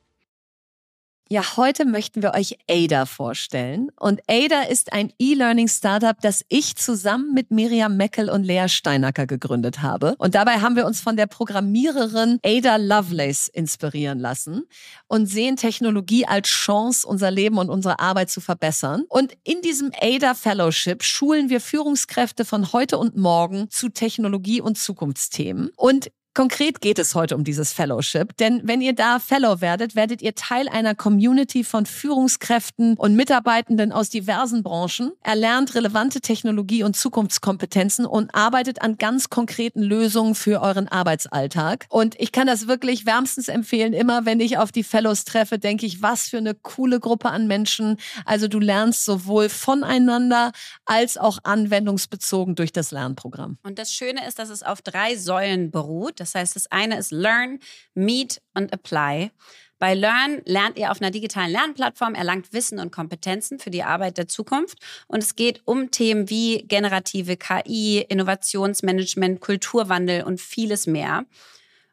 Ja, heute möchten wir euch Ada vorstellen. Und Ada ist ein E-Learning-Startup, das ich zusammen mit Miriam Meckel und Lea Steinacker gegründet habe. Und dabei haben wir uns von der Programmiererin Ada Lovelace inspirieren lassen und sehen Technologie als Chance, unser Leben und unsere Arbeit zu verbessern. Und in diesem Ada Fellowship schulen wir Führungskräfte von heute und morgen zu Technologie und Zukunftsthemen. Und Konkret geht es heute um dieses Fellowship, denn wenn ihr da Fellow werdet, werdet ihr Teil einer Community von Führungskräften und Mitarbeitenden aus diversen Branchen, erlernt relevante Technologie und Zukunftskompetenzen und arbeitet an ganz konkreten Lösungen für euren Arbeitsalltag. Und ich kann das wirklich wärmstens empfehlen. Immer wenn ich auf die Fellows treffe, denke ich, was für eine coole Gruppe an Menschen. Also du lernst sowohl voneinander als auch anwendungsbezogen durch das Lernprogramm. Und das Schöne ist, dass es auf drei Säulen beruht. Das heißt, das eine ist Learn, Meet und Apply. Bei Learn lernt ihr auf einer digitalen Lernplattform, erlangt Wissen und Kompetenzen für die Arbeit der Zukunft. Und es geht um Themen wie generative KI, Innovationsmanagement, Kulturwandel und vieles mehr.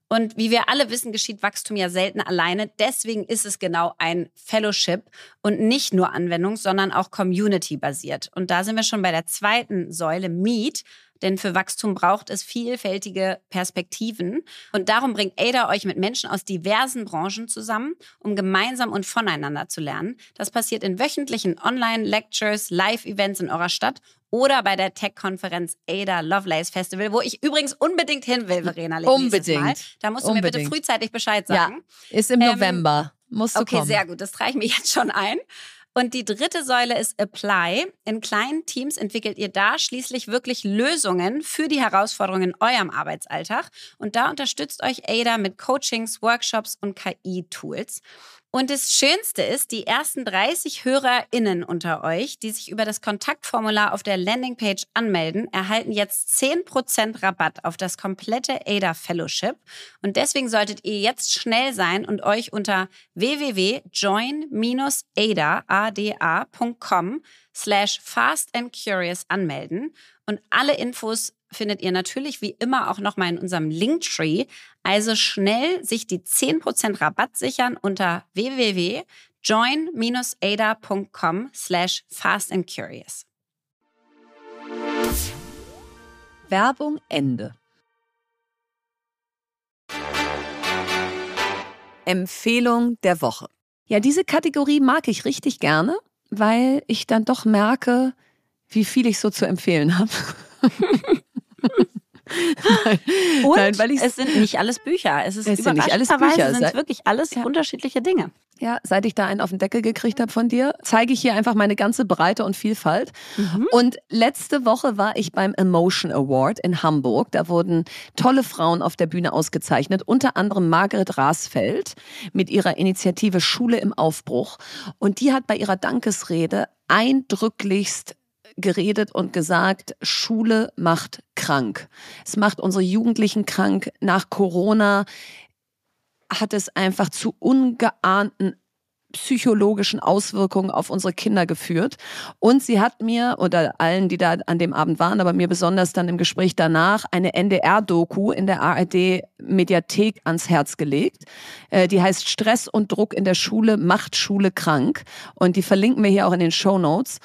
Und wie wir alle wissen, geschieht Wachstum ja selten alleine. Deswegen ist es genau ein Fellowship und nicht nur Anwendung, sondern auch Community-basiert. Und da sind wir schon bei der zweiten Säule, Meet. Denn für Wachstum braucht es vielfältige Perspektiven. Und darum bringt Ada euch mit Menschen aus diversen Branchen zusammen, um gemeinsam und voneinander zu lernen. Das passiert in wöchentlichen Online-Lectures, Live-Events in eurer Stadt oder bei der Tech-Konferenz Ada Lovelace Festival, wo ich übrigens unbedingt hin will, Verena. Unbedingt. Da musst du Unbedingt. mir bitte frühzeitig Bescheid sagen. Ja, ist im ähm, November. Musst du okay, kommen. sehr gut. Das trage ich mir jetzt schon ein. Und die dritte Säule ist Apply. In kleinen Teams entwickelt ihr da schließlich wirklich Lösungen für die Herausforderungen in eurem Arbeitsalltag. Und da unterstützt euch Ada mit Coachings, Workshops und KI-Tools. Und das Schönste ist, die ersten 30 HörerInnen unter euch, die sich über das Kontaktformular auf der Landingpage anmelden, erhalten jetzt 10% Rabatt auf das komplette ADA Fellowship. Und deswegen solltet ihr jetzt schnell sein und euch unter www.join-ada.com slash fast and curious anmelden. Und alle Infos findet ihr natürlich wie immer auch nochmal in unserem Linktree. Also schnell sich die 10% Rabatt sichern unter www.join-ada.com slash fast and curious. Werbung Ende. Empfehlung der Woche. Ja, diese Kategorie mag ich richtig gerne, weil ich dann doch merke, wie viel ich so zu empfehlen habe. nein, Und nein, weil es sind nicht alles Bücher. Es, ist es sind nicht alles Bücher. Es sind wirklich alles ja. unterschiedliche Dinge. Ja, seit ich da einen auf den Deckel gekriegt habe von dir, zeige ich hier einfach meine ganze Breite und Vielfalt. Mhm. Und letzte Woche war ich beim Emotion Award in Hamburg. Da wurden tolle Frauen auf der Bühne ausgezeichnet, unter anderem Margret Rasfeld mit ihrer Initiative Schule im Aufbruch. Und die hat bei ihrer Dankesrede eindrücklichst geredet und gesagt, Schule macht krank. Es macht unsere Jugendlichen krank. Nach Corona hat es einfach zu ungeahnten psychologischen Auswirkungen auf unsere Kinder geführt. Und sie hat mir, oder allen, die da an dem Abend waren, aber mir besonders dann im Gespräch danach, eine NDR-Doku in der ARD-Mediathek ans Herz gelegt. Äh, die heißt Stress und Druck in der Schule macht Schule krank. Und die verlinken wir hier auch in den Show Notes.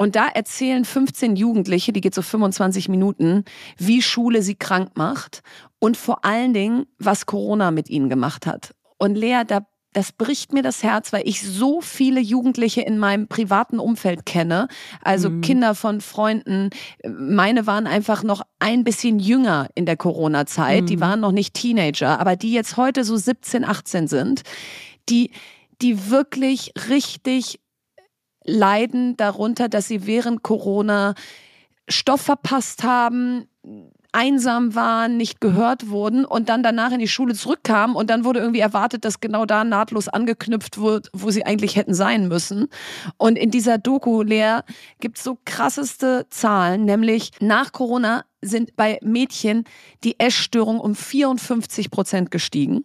Und da erzählen 15 Jugendliche, die geht so 25 Minuten, wie Schule sie krank macht und vor allen Dingen, was Corona mit ihnen gemacht hat. Und Lea, da das bricht mir das Herz, weil ich so viele Jugendliche in meinem privaten Umfeld kenne, also mhm. Kinder von Freunden. Meine waren einfach noch ein bisschen jünger in der Corona-Zeit, mhm. die waren noch nicht Teenager, aber die jetzt heute so 17, 18 sind, die, die wirklich richtig leiden darunter, dass sie während Corona Stoff verpasst haben, einsam waren, nicht gehört wurden und dann danach in die Schule zurückkamen und dann wurde irgendwie erwartet, dass genau da nahtlos angeknüpft wird, wo sie eigentlich hätten sein müssen. Und in dieser Doku, Lea, gibt es so krasseste Zahlen, nämlich nach Corona sind bei Mädchen die Essstörungen um 54 Prozent gestiegen.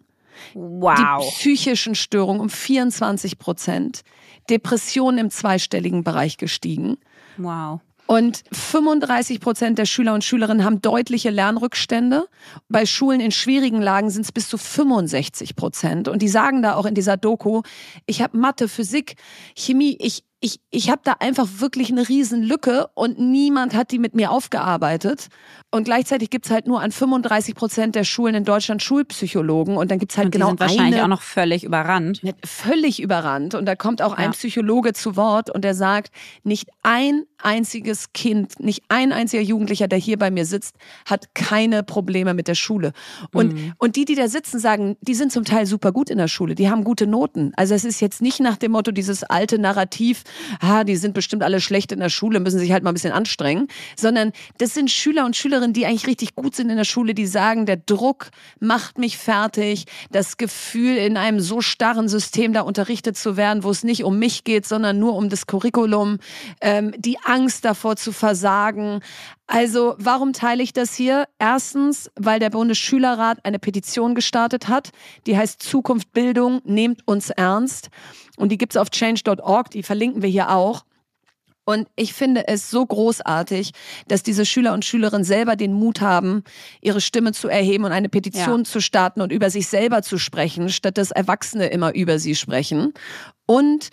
Wow. Die psychischen Störungen um 24 Prozent. Depressionen im zweistelligen Bereich gestiegen. Wow. Und 35 Prozent der Schüler und Schülerinnen haben deutliche Lernrückstände. Bei Schulen in schwierigen Lagen sind es bis zu 65 Prozent. Und die sagen da auch in dieser Doku, ich habe Mathe, Physik, Chemie, ich, ich, ich habe da einfach wirklich eine riesen Lücke und niemand hat die mit mir aufgearbeitet. Und gleichzeitig gibt's halt nur an 35 Prozent der Schulen in Deutschland Schulpsychologen. Und dann gibt's halt und die genau sind wahrscheinlich eine, auch noch völlig überrannt. Völlig überrannt. Und da kommt auch ja. ein Psychologe zu Wort und der sagt, nicht ein einziges Kind, nicht ein einziger Jugendlicher, der hier bei mir sitzt, hat keine Probleme mit der Schule. Und, mhm. und die, die da sitzen, sagen, die sind zum Teil super gut in der Schule. Die haben gute Noten. Also es ist jetzt nicht nach dem Motto dieses alte Narrativ, ah, die sind bestimmt alle schlecht in der Schule, müssen sich halt mal ein bisschen anstrengen, sondern das sind Schüler und Schülerinnen, die eigentlich richtig gut sind in der Schule, die sagen, der Druck macht mich fertig, das Gefühl, in einem so starren System da unterrichtet zu werden, wo es nicht um mich geht, sondern nur um das Curriculum, ähm, die Angst davor zu versagen. Also warum teile ich das hier? Erstens, weil der Bundesschülerrat eine Petition gestartet hat, die heißt Zukunft Bildung, nehmt uns ernst. Und die gibt's auf change.org, die verlinken wir hier auch. Und ich finde es so großartig, dass diese Schüler und Schülerinnen selber den Mut haben, ihre Stimme zu erheben und eine Petition ja. zu starten und über sich selber zu sprechen, statt dass Erwachsene immer über sie sprechen. Und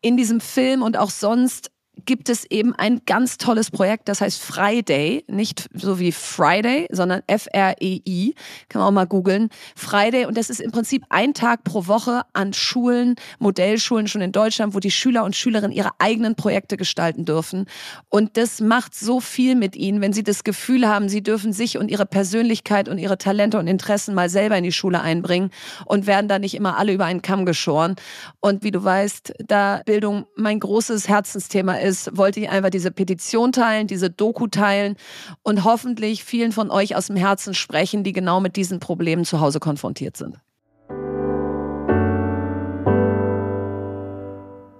in diesem Film und auch sonst gibt es eben ein ganz tolles Projekt, das heißt Friday, nicht so wie Friday, sondern F-R-E-I, kann man auch mal googeln. Friday und das ist im Prinzip ein Tag pro Woche an Schulen, Modellschulen schon in Deutschland, wo die Schüler und Schülerinnen ihre eigenen Projekte gestalten dürfen. Und das macht so viel mit ihnen, wenn sie das Gefühl haben, sie dürfen sich und ihre Persönlichkeit und ihre Talente und Interessen mal selber in die Schule einbringen und werden da nicht immer alle über einen Kamm geschoren. Und wie du weißt, da Bildung mein großes Herzensthema ist, ist, wollte ich einfach diese Petition teilen, diese Doku teilen und hoffentlich vielen von euch aus dem Herzen sprechen, die genau mit diesen Problemen zu Hause konfrontiert sind.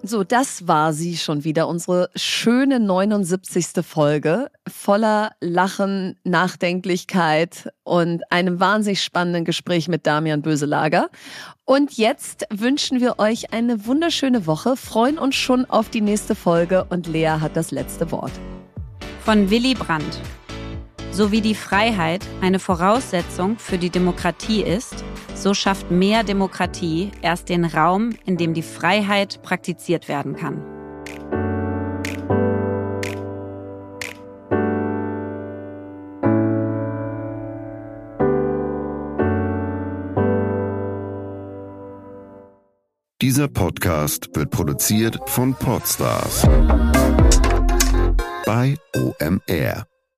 So, das war sie schon wieder, unsere schöne 79. Folge voller Lachen, Nachdenklichkeit und einem wahnsinnig spannenden Gespräch mit Damian Böselager. Und jetzt wünschen wir euch eine wunderschöne Woche, freuen uns schon auf die nächste Folge und Lea hat das letzte Wort. Von Willy Brandt. So wie die Freiheit eine Voraussetzung für die Demokratie ist, so schafft mehr Demokratie erst den Raum, in dem die Freiheit praktiziert werden kann. Dieser Podcast wird produziert von Podstars bei OMR.